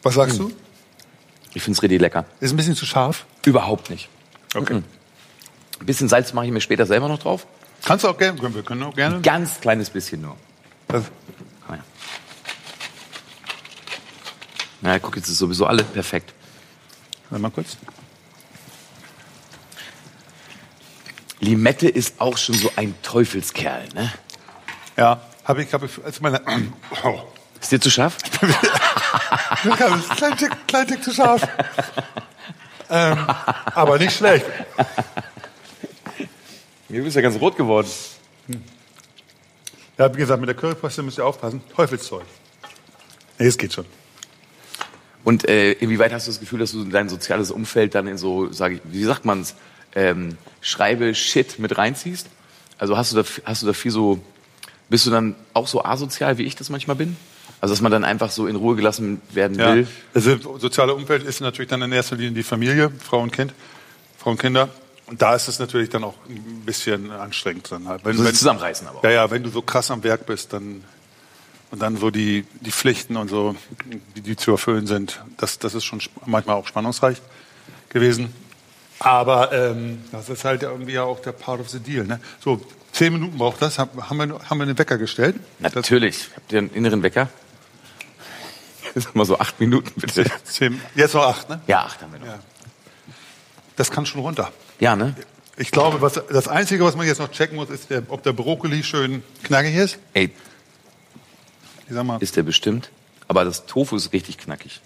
Speaker 3: Was sagst du?
Speaker 2: Ich finde es richtig lecker.
Speaker 3: Ist ein bisschen zu scharf?
Speaker 2: Überhaupt nicht.
Speaker 3: Okay.
Speaker 2: Ein bisschen Salz mache ich mir später selber noch drauf.
Speaker 3: Kannst du auch gerne, können wir können auch gerne.
Speaker 2: Ganz kleines bisschen nur.
Speaker 3: Das,
Speaker 2: Ah, ja. Na, guck, jetzt ist sowieso alle perfekt.
Speaker 3: Warte mal kurz.
Speaker 2: Limette ist auch schon so ein Teufelskerl, ne?
Speaker 3: Ja, habe ich, habe ich, als meine, oh, [CLEARS THROAT]
Speaker 2: Ist dir zu scharf? [LAUGHS]
Speaker 3: klein Tick, klein Tick zu scharf. ähm, aber nicht schlecht.
Speaker 2: Du bist ja ganz rot geworden.
Speaker 3: Ja, wie gesagt, mit der Currypaste müsst ihr aufpassen. Teufelszeug. Nee, es geht schon.
Speaker 2: Und äh, inwieweit hast du das Gefühl, dass du dein soziales Umfeld dann in so, sage ich, wie sagt man's, ähm, schreibe Shit mit reinziehst? Also hast du da, hast du da viel so, bist du dann auch so asozial, wie ich das manchmal bin? Also dass man dann einfach so in Ruhe gelassen werden
Speaker 3: Ja,
Speaker 2: will?
Speaker 3: also soziale Umfeld ist natürlich dann in erster Linie die Familie, Frau und Kind, Frau und Kinder. Und da ist es natürlich dann auch ein bisschen anstrengend dann halt. Wenn,
Speaker 2: So zusammenreißen aber auch.
Speaker 3: Ja, ja, wenn du so krass am Werk bist, dann und dann so die die Pflichten und so, die, die zu erfüllen sind, das das ist schon manchmal auch spannungsreich gewesen. Aber ähm, das ist halt irgendwie auch der Part of the Deal. Ne? So zehn Minuten braucht das. Haben wir haben wir einen Wecker gestellt?
Speaker 2: Natürlich. Habt ihr einen inneren Wecker? Ist mal so acht Minuten, bitte.
Speaker 3: Zehn, jetzt noch acht, ne?
Speaker 2: Ja, acht haben wir noch.
Speaker 3: Ja. Das kann schon runter.
Speaker 2: Ja, ne?
Speaker 3: Ich glaube, was, das Einzige, was man jetzt noch checken muss, ist, der, ob der Brokkoli schön knackig ist.
Speaker 2: Ey, ist der bestimmt. Aber das Tofu ist richtig knackig.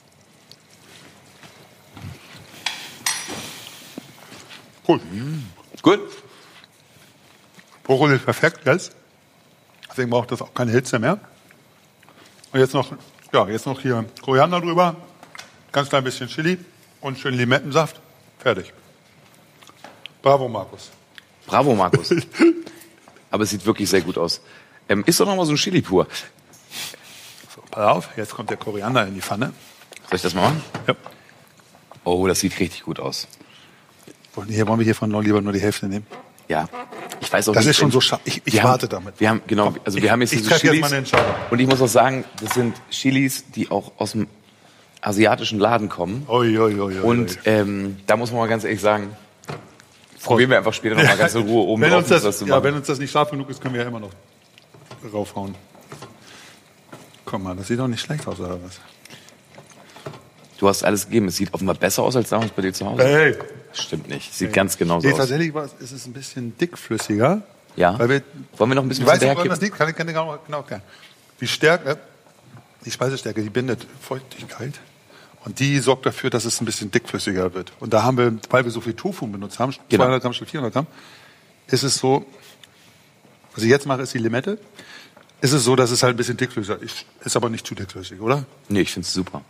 Speaker 3: cool.
Speaker 2: Gut.
Speaker 3: Brokkoli ist perfekt jetzt. Deswegen braucht das auch keine Hitze mehr. Und jetzt noch, ja, jetzt noch hier Koriander drüber, ganz klein bisschen Chili und schön Limettensaft. Fertig. Bravo, Markus.
Speaker 2: Bravo, Markus. [LAUGHS] Aber es sieht wirklich sehr gut aus. Ähm, ist doch noch mal so ein Chili pur.
Speaker 3: So, pass auf, jetzt kommt der Koriander in die Pfanne.
Speaker 2: Soll ich das machen?
Speaker 3: Ja.
Speaker 2: Oh, das sieht richtig gut aus.
Speaker 3: Wollen wir hier, wollen wir hiervon noch lieber nur die Hälfte nehmen?
Speaker 2: Ja. Ich weiß auch
Speaker 3: Das
Speaker 2: nicht,
Speaker 3: ist schon so scharf. Ich, ich warte
Speaker 2: haben,
Speaker 3: damit.
Speaker 2: Wir haben, genau, also wir
Speaker 3: ich-
Speaker 2: haben jetzt
Speaker 3: ich
Speaker 2: diese
Speaker 3: jetzt
Speaker 2: Chilis.
Speaker 3: Entscheidung.
Speaker 2: Und ich muss auch sagen, das sind Chilis, die auch aus dem asiatischen Laden kommen.
Speaker 3: Oi, oi, oi, oi,
Speaker 2: Und ähm, da muss man mal ganz ehrlich sagen, probieren wir einfach später noch mal ganz in Ruhe oben
Speaker 3: wenn
Speaker 2: drauf
Speaker 3: uns, das, ja, wenn uns das nicht scharf genug ist, können wir ja immer noch raufhauen. Komm mal, das sieht doch nicht schlecht aus, oder was?
Speaker 2: Du hast alles gegeben. Es sieht offenbar besser aus als damals bei dir zu Hause.
Speaker 3: Hey!
Speaker 2: Stimmt nicht. Sieht ganz genauso
Speaker 3: Nee,
Speaker 2: aus.
Speaker 3: tatsächlich war es, ist es ein bisschen dickflüssiger.
Speaker 2: Ja.
Speaker 3: Weil wir,
Speaker 2: Wollen wir noch ein bisschen
Speaker 3: ich weiß
Speaker 2: was
Speaker 3: nicht, woran das liegt, kann ich kann genau, genau erklären. Die Stärke, die Speisestärke, die bindet Feuchtigkeit. Und die sorgt dafür, dass es ein bisschen dickflüssiger wird. Und da haben wir, weil wir so viel Tofu benutzt haben,
Speaker 2: Genau.
Speaker 3: 200 Gramm statt 400 Gramm, ist es so, was ich jetzt mache, ist die Limette. Ist es so, dass es halt ein bisschen dickflüssiger ist. Ist aber nicht zu dickflüssig, oder?
Speaker 2: Nee, ich find's super.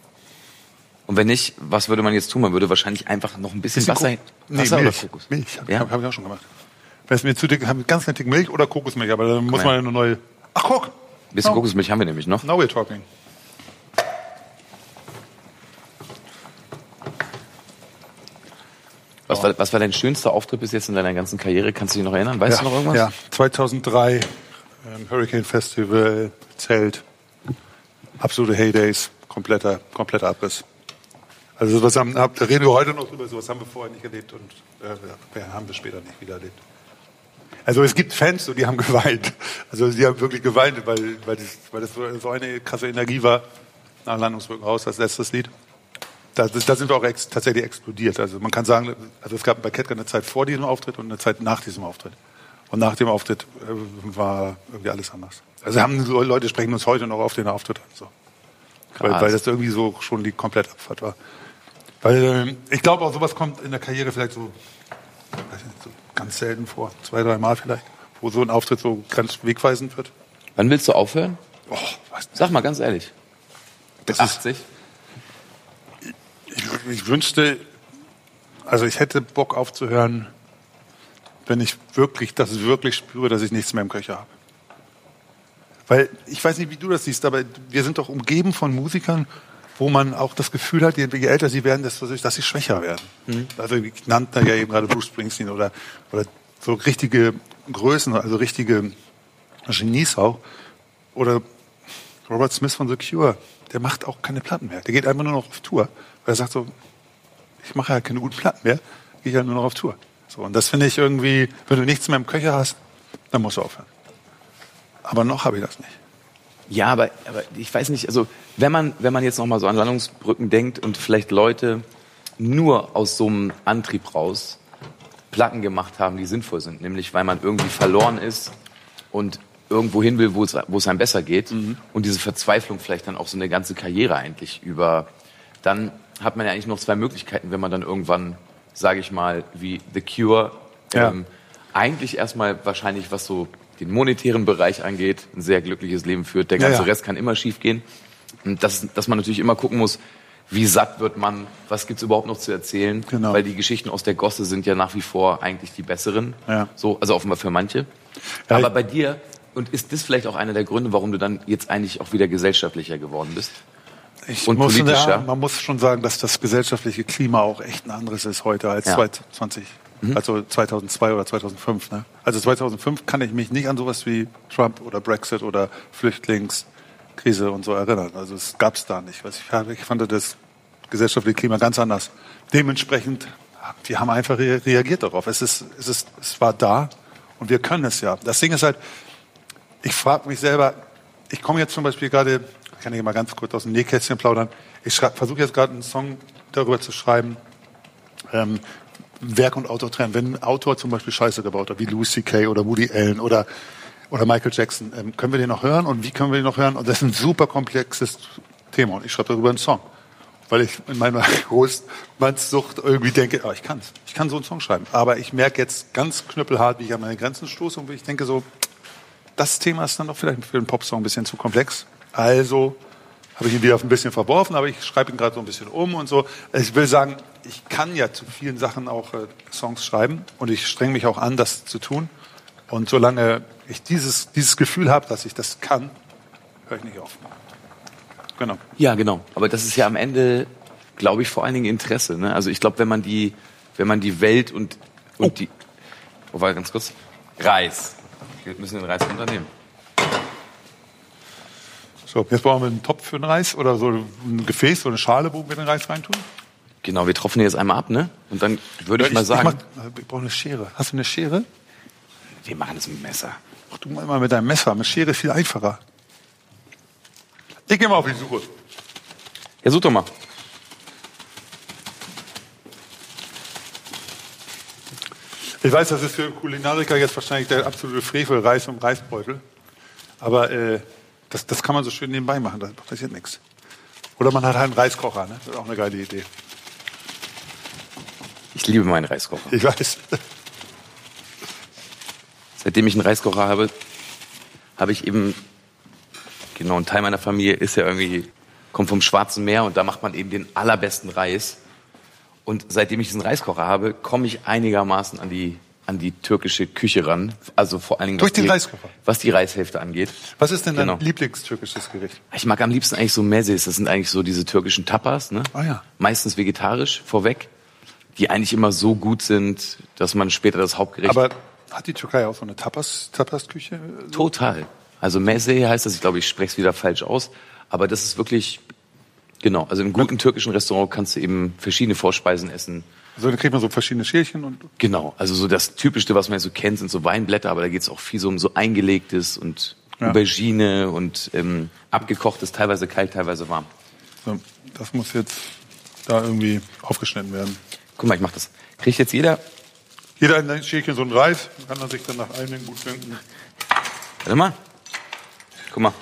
Speaker 2: Und wenn nicht, was würde man jetzt tun? Man würde wahrscheinlich einfach noch ein bisschen, Wasser,
Speaker 3: nee,
Speaker 2: Wasser oder
Speaker 3: Milch.
Speaker 2: Kokos?
Speaker 3: Milch, habe
Speaker 2: Ja?
Speaker 3: hab, hab ich auch schon gemacht. Wenn es mir zu dick, habe ich ganz dick Milch oder Kokosmilch, aber dann muss
Speaker 2: her.
Speaker 3: man ja eine neue. Ach guck,
Speaker 2: Ein bisschen
Speaker 3: Oh.
Speaker 2: Kokosmilch haben wir nämlich noch.
Speaker 3: now we're talking.
Speaker 2: Was war, was war dein schönster Auftritt bis jetzt in deiner ganzen Karriere? Kannst du dich noch erinnern? Weißt du noch irgendwas?
Speaker 3: Ja, 2003 ähm, Hurricane Festival, Zelt, absolute Heydays, kompletter, kompletter Abriss. Also sowas haben, hab- da reden wir heute noch drüber, sowas haben wir vorher nicht erlebt und äh, wir haben das später nicht wieder erlebt. Also es gibt Fans, so, die haben [LAUGHS] geweint. Also die haben wirklich geweint, weil, weil, das, weil das so eine krasse Energie war. Nach Landungsbrücken raus, das letztes Lied. Da, da sind wir auch ex, tatsächlich explodiert. Also man kann sagen, also es gab bei Ketka eine Zeit vor diesem Auftritt und eine Zeit nach diesem Auftritt. Und nach dem Auftritt äh, war irgendwie alles anders. Also haben Leute sprechen uns heute noch auf den Auftritt an. So. Weil, weil das irgendwie so schon die komplette Abfahrt war. Weil ähm, ich glaube auch sowas kommt in der Karriere vielleicht so, weiß nicht, so ganz selten vor, zwei, drei Mal vielleicht, wo so ein Auftritt so ganz wegweisend wird.
Speaker 2: Wann willst du aufhören?
Speaker 3: Oh.
Speaker 2: Sag mal ganz ehrlich.
Speaker 3: Das
Speaker 2: Mit
Speaker 3: ist-
Speaker 2: 80?
Speaker 3: Ich, ich wünschte, also ich hätte Bock aufzuhören, wenn ich wirklich, das wirklich spüre, dass ich nichts mehr im Köcher habe. Weil ich weiß nicht, wie du das siehst, aber wir sind doch umgeben von Musikern, wo man auch das Gefühl hat, je, älter sie werden, desto, dass sie schwächer werden. Also ich nannte ja eben gerade Bruce Springsteen oder, oder so richtige Größen, also richtige Genies auch. Oder Robert Smith von The Cure, der macht auch keine Platten mehr. Der geht einfach nur noch auf Tour, weil er sagt so, ich mache ja keine guten Platten mehr, gehe ja nur noch auf Tour. So, und das finde ich irgendwie, wenn du nichts mehr im Köcher hast, dann musst du aufhören. Aber noch habe ich das nicht.
Speaker 2: Ja, aber, aber ich weiß nicht, also wenn man, wenn man jetzt noch mal so an Landungsbrücken denkt und vielleicht Leute nur aus so einem Antrieb raus Platten gemacht haben, die sinnvoll sind, nämlich weil man irgendwie verloren ist und irgendwo hin will, wo es, wo es einem besser geht
Speaker 3: Mhm.
Speaker 2: und diese Verzweiflung vielleicht dann auch so eine ganze Karriere eigentlich über, dann hat man ja eigentlich noch zwei Möglichkeiten, wenn man dann irgendwann, sage ich mal, wie The Cure,
Speaker 3: Ja.
Speaker 2: ähm, eigentlich erstmal wahrscheinlich, was so den monetären Bereich angeht, ein sehr glückliches Leben führt. Der
Speaker 3: Ja,
Speaker 2: ganze
Speaker 3: ja.
Speaker 2: Rest kann immer schief gehen. Und das, dass man natürlich immer gucken muss, wie satt wird man, was gibt's überhaupt noch zu erzählen,
Speaker 3: Genau.
Speaker 2: weil die Geschichten aus der Gosse sind ja nach wie vor eigentlich die besseren,
Speaker 3: Ja.
Speaker 2: so, also offenbar für manche.
Speaker 3: Ja,
Speaker 2: Aber bei dir, und ist das vielleicht auch einer der Gründe, warum du dann jetzt eigentlich auch wieder gesellschaftlicher geworden bist?
Speaker 3: Ich
Speaker 2: Und
Speaker 3: muss,
Speaker 2: politischer?
Speaker 3: ja, man muss schon sagen, dass das gesellschaftliche Klima auch echt ein anderes ist heute als
Speaker 2: Ja.
Speaker 3: 2020, also 2002 oder 2005. Ne? Also 2005 kann ich mich nicht an sowas wie Trump oder Brexit oder Flüchtlingskrise und so erinnern. Also es gab es da nicht. Ich, fand das gesellschaftliche Klima ganz anders. Dementsprechend, wir haben einfach re reagiert darauf. Es ist, es ist, es war da und wir können es ja. Das Ding ist halt, ich frage mich selber, ich komme jetzt zum Beispiel gerade, kann ich mal ganz kurz aus dem Nähkästchen plaudern, ich versuche jetzt gerade einen Song darüber zu schreiben, ähm, Werk und Autor trennen. Wenn ein Autor zum Beispiel Scheiße gebaut hat, wie Louis C.K. oder Woody Allen oder, oder Michael Jackson, ähm, können wir den noch hören und wie können wir den noch hören? Und das ist ein super komplexes Thema und ich schreibe darüber einen Song. Weil ich in meiner [LAUGHS] Großmannssucht irgendwie denke, ah, ich kann's. Ich kann so einen Song schreiben. Aber ich merke jetzt ganz knüppelhart, wie ich an meine Grenzen stoße und wie ich denke so, das Thema ist dann doch vielleicht für einen Popsong ein bisschen zu komplex. Also habe ich ihn wieder auf ein bisschen verworfen, aber ich schreibe ihn gerade so ein bisschen um und so. Also ich will sagen, ich kann ja zu vielen Sachen auch äh, Songs schreiben und ich streng mich auch an, das zu tun. Und solange ich dieses, dieses Gefühl habe, dass ich das kann, höre ich nicht auf. Genau.
Speaker 2: Ja, genau. Aber das ist ja am Ende, glaube ich, vor allen Dingen Interesse. Ne? Also ich glaube, wenn man die, wenn man die Welt und, und die, oh, warte ganz kurz, Reis. Wir müssen den Reis runternehmen.
Speaker 3: So, jetzt brauchen wir einen Topf für den Reis oder so ein Gefäß, so eine Schale, wo wir den Reis reintun.
Speaker 2: Genau, wir tropfen jetzt einmal ab, ne? Und dann würde ich mal sagen,
Speaker 3: mach, ich brauche eine Schere. Hast du eine Schere?
Speaker 2: wir machen das mit dem Messer.
Speaker 3: Ach, du mal mit deinem Messer. Mit Schere ist viel einfacher. Ich gehe mal auf die Suche.
Speaker 2: Ja, such doch mal.
Speaker 3: Ich weiß, das ist für Kulinariker jetzt wahrscheinlich der absolute Frevel, Reis und Reisbeutel. Aber äh, das, das kann man so schön nebenbei machen, da passiert nichts. Oder man hat halt einen Reiskocher, ne? Das ist auch eine geile Idee.
Speaker 2: Ich liebe meinen Reiskocher.
Speaker 3: Ich weiß.
Speaker 2: Seitdem ich einen Reiskocher habe, habe ich eben, genau, ein Teil meiner Familie ist ja irgendwie, kommt vom Schwarzen Meer und da macht man eben den allerbesten Reis. Und seitdem ich diesen Reiskocher habe, komme ich einigermaßen an die, an die türkische Küche ran. Also vor allen Dingen,
Speaker 3: Durch
Speaker 2: was
Speaker 3: den
Speaker 2: die,
Speaker 3: Reiskocher?
Speaker 2: was die Reishälfte angeht.
Speaker 3: Was ist denn dein
Speaker 2: Genau.
Speaker 3: Lieblingstürkisches Gericht?
Speaker 2: Ich mag am liebsten eigentlich so Mezzes. Das sind eigentlich so diese türkischen Tapas, ne?
Speaker 3: Ah, ja.
Speaker 2: Meistens vegetarisch vorweg, die eigentlich immer so gut sind, dass man später das Hauptgericht
Speaker 3: Aber hat die Türkei auch so eine Tapas, Tapas-Küche?
Speaker 2: Total. Also Meze heißt das, ich glaube, ich spreche es wieder falsch aus, aber das ist wirklich, genau, also im guten türkischen Restaurant kannst du eben verschiedene Vorspeisen essen.
Speaker 3: Also da kriegt man so verschiedene Schälchen und
Speaker 2: Genau, also so das Typischste, was man jetzt so kennt, sind so Weinblätter, aber da geht es auch viel so um so eingelegtes und
Speaker 3: Ja.
Speaker 2: Aubergine und ähm, abgekochtes, teilweise kalt, teilweise warm.
Speaker 3: so, das muss jetzt da irgendwie aufgeschnitten werden.
Speaker 2: Guck mal, ich mach das. Kriegt jetzt jeder,
Speaker 3: Jeder in ein Schälchen so einen Reis, kann er sich dann nach einem gut finden.
Speaker 2: warte mal, guck mal,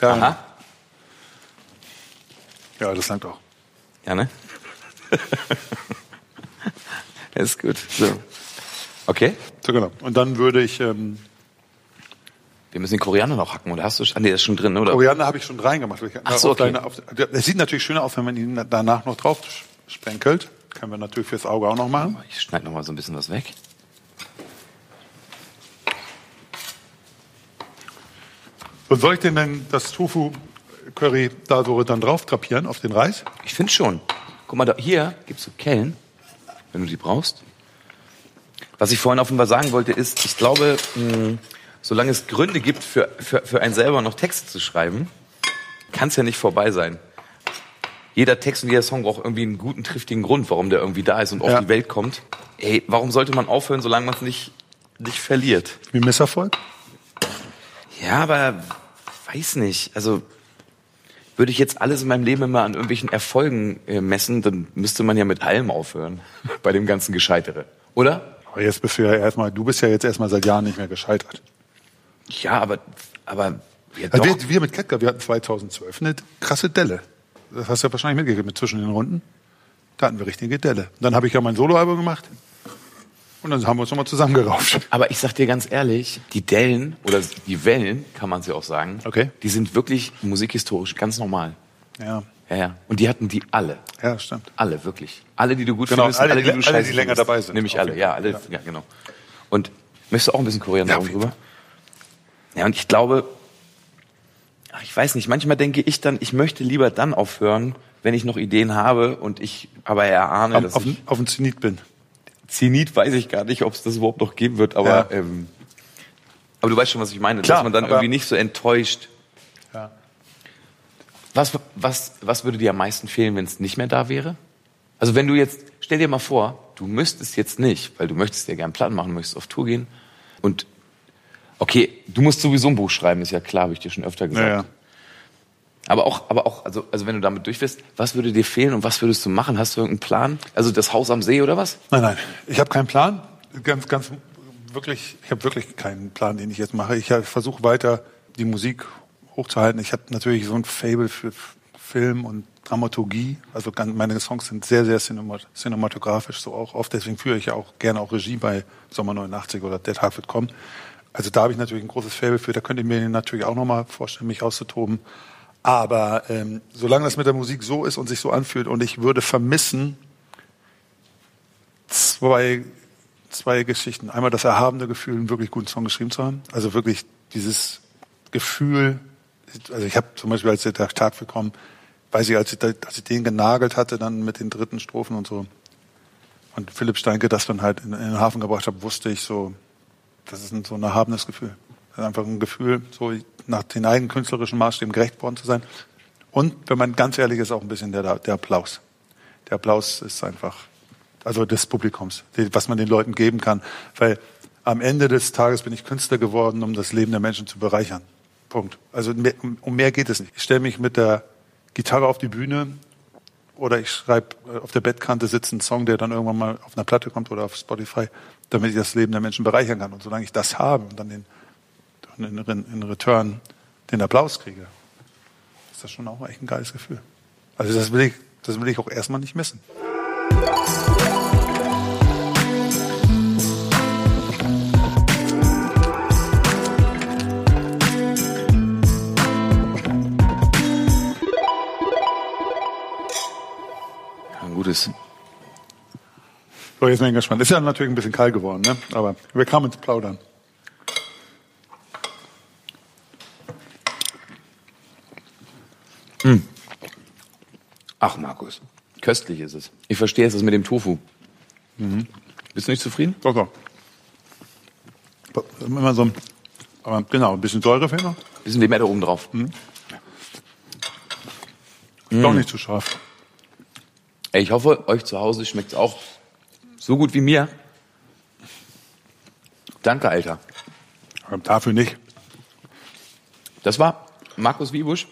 Speaker 3: Ja,
Speaker 2: aha,
Speaker 3: ja, das langt auch.
Speaker 2: ja ne? Das [LAUGHS] ist gut, so. Okay,
Speaker 3: So genau. Und dann würde ich ähm,
Speaker 2: wir müssen den Koriander noch hacken, oder hast du, ah nee, der ist schon drin, oder?
Speaker 3: Koriander habe ich schon reingemacht.
Speaker 2: Ach so, okay.
Speaker 3: deine- auf- Es sieht natürlich schöner aus, wenn man ihn danach noch drauf sprenkelt. Können wir natürlich fürs Auge auch noch machen.
Speaker 2: Ich schneide noch mal so ein bisschen was weg.
Speaker 3: Und soll ich denn denn das Tofu-Curry da so dann drauf drapieren auf den Reis?
Speaker 2: Ich finde schon. Guck mal, da, hier gibt's so Kellen, wenn du die brauchst. Was ich vorhin offenbar sagen wollte, ist, ich glaube, mh, solange es Gründe gibt, für, für, für einen selber noch Texte zu schreiben, kann es ja nicht vorbei sein. Jeder Text und jeder Song braucht irgendwie einen guten, triftigen Grund, warum der irgendwie da ist und auf
Speaker 3: Ja.
Speaker 2: die Welt kommt. Ey, warum sollte man aufhören, solange man es nicht, nicht verliert?
Speaker 3: Wie Misserfolg?
Speaker 2: Ja, aber weiß nicht. Also würde ich jetzt alles in meinem Leben immer an irgendwelchen Erfolgen äh, messen, dann müsste man ja mit allem aufhören [LAUGHS] bei dem ganzen Gescheitere, oder?
Speaker 3: Aber jetzt bist du ja erstmal, du bist ja jetzt erstmal seit Jahren nicht mehr gescheitert.
Speaker 2: Ja, aber aber ja,
Speaker 3: Also wir, wir mit Ketka, wir hatten 2012 eine krasse Delle. Das hast du ja wahrscheinlich mitgekriegt mit zwischen den Runden. Da hatten wir richtige Delle. Dann habe ich ja mein Soloalbum gemacht. Und dann haben wir uns nochmal zusammengerauft.
Speaker 2: Aber ich sag dir ganz ehrlich, die Dellen oder die Wellen, kann man sie auch sagen,
Speaker 3: Okay.
Speaker 2: die sind wirklich musikhistorisch ganz normal.
Speaker 3: Ja,
Speaker 2: Ja, ja. Und die hatten die alle.
Speaker 3: ja, stimmt.
Speaker 2: Alle, wirklich. Alle, die du gut
Speaker 3: Genau,
Speaker 2: findest,
Speaker 3: alle,
Speaker 2: alle,
Speaker 3: die-
Speaker 2: die du
Speaker 3: alle,
Speaker 2: scheiße
Speaker 3: die länger
Speaker 2: findest.
Speaker 3: dabei sind.
Speaker 2: Nämlich alle, ja, alle,
Speaker 3: Ja.
Speaker 2: ja. genau. Und möchtest du auch ein bisschen Koriander
Speaker 3: Ja,
Speaker 2: drüber? Ja, und ich glaube, ach, ich weiß nicht, manchmal denke ich dann, ich möchte lieber dann aufhören, wenn ich noch Ideen habe und ich aber erahne,
Speaker 3: Auf,
Speaker 2: dass
Speaker 3: auf,
Speaker 2: ich
Speaker 3: auf den Zenit bin.
Speaker 2: Zenit weiß ich gar nicht, ob es das überhaupt noch geben wird, aber
Speaker 3: Ja.
Speaker 2: ähm, aber du weißt schon, was ich meine,
Speaker 3: Klar,
Speaker 2: dass man dann irgendwie nicht so enttäuscht.
Speaker 3: Ja.
Speaker 2: Was, was, was würde dir am meisten fehlen, wenn es nicht mehr da wäre? Also wenn du jetzt, stell dir mal vor, du müsstest jetzt nicht, weil du möchtest ja gern Platten machen, möchtest auf Tour gehen und okay, du musst sowieso ein Buch schreiben, ist ja klar, habe ich dir schon öfter gesagt.
Speaker 3: Ja, ja.
Speaker 2: Aber auch, aber auch, also, also wenn du damit durch bist, was würde dir fehlen und was würdest du machen? Hast du irgendeinen Plan? Also das Haus am See oder was?
Speaker 3: Nein, nein, ich habe keinen Plan. Ganz, ganz wirklich, ich habe wirklich keinen Plan, den ich jetzt mache. Ich, ich versuche weiter die Musik hochzuhalten. Ich habe natürlich so ein Fable für Film und Dramaturgie. Also meine Songs sind sehr, sehr cinemat cinematografisch so auch oft. Deswegen führe ich ja auch gerne auch Regie bei Sommer 89 oder Der Tag wird kommen. Also da habe ich natürlich ein großes Fable für. Da könnt ihr mir natürlich auch nochmal vorstellen, mich auszutoben. Aber ähm, solange das mit der Musik so ist und sich so anfühlt und ich würde vermissen, zwei, zwei Geschichten. Einmal das erhabene Gefühl, einen wirklich guten Song geschrieben zu haben. Also wirklich dieses Gefühl, also ich habe zum Beispiel, als der Tag gekommen, weiß ich, als ich, als ich den genagelt hatte, dann mit den dritten Strophen und so, und Philipp Steinke das dann halt in, in den Hafen gebracht hat, wusste ich so, das ist ein, so ein erhabenes Gefühl. Das ist einfach ein Gefühl, so nach den eigenen künstlerischen Maßstäben gerecht worden zu sein. Und wenn man ganz ehrlich ist, auch ein bisschen der, der Applaus. Der Applaus ist einfach, also des Publikums, was man den Leuten geben kann. Weil am Ende des Tages bin ich Künstler geworden, um das Leben der Menschen zu bereichern. Punkt. Also um, um mehr geht es nicht. Ich stelle mich mit der Gitarre auf die Bühne oder ich schreibe äh, auf der Bettkante sitzt ein Song, der dann irgendwann mal auf einer Platte kommt oder auf Spotify, damit ich das Leben der Menschen bereichern kann. Und solange ich das habe und dann den, in, in Return den Applaus kriege, ist das schon auch echt ein geiles Gefühl. Also das will ich, das will ich auch erstmal nicht missen.
Speaker 2: Ein gutes.
Speaker 3: So, jetzt bin ich gespannt. Ist ja natürlich ein bisschen kalt geworden, ne? aber wir kamen ins Plaudern.
Speaker 2: Ach, Markus. Köstlich ist es. Ich verstehe es das mit dem Tofu. Bist du nicht zufrieden?
Speaker 3: Doch, doch. Immer so ein, aber genau, ein bisschen Säure fehlt noch.
Speaker 2: Bisschen da oben drauf.
Speaker 3: Doch nicht zu scharf.
Speaker 2: Ey, ich hoffe, euch zu Hause schmeckt's auch so gut wie mir. Danke, Alter.
Speaker 3: Aber dafür nicht.
Speaker 2: Das war Markus Wiebusch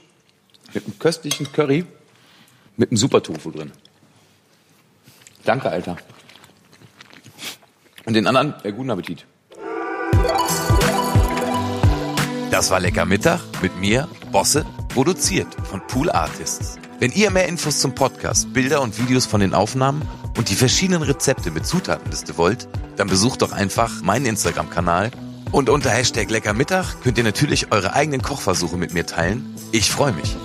Speaker 2: mit einem köstlichen Curry mit einem super Tofu drin. Danke, Alter. Und den anderen, äh, guten Appetit.
Speaker 4: Das war Lecker Mittag mit mir, Bosse, produziert von Pool Artists. Wenn ihr mehr Infos zum Podcast, Bilder und Videos von den Aufnahmen und die verschiedenen Rezepte mit Zutatenliste wollt, dann besucht doch einfach meinen Instagram-Kanal und unter Hashtag Lecker Mittag könnt ihr natürlich eure eigenen Kochversuche mit mir teilen. Ich freue mich.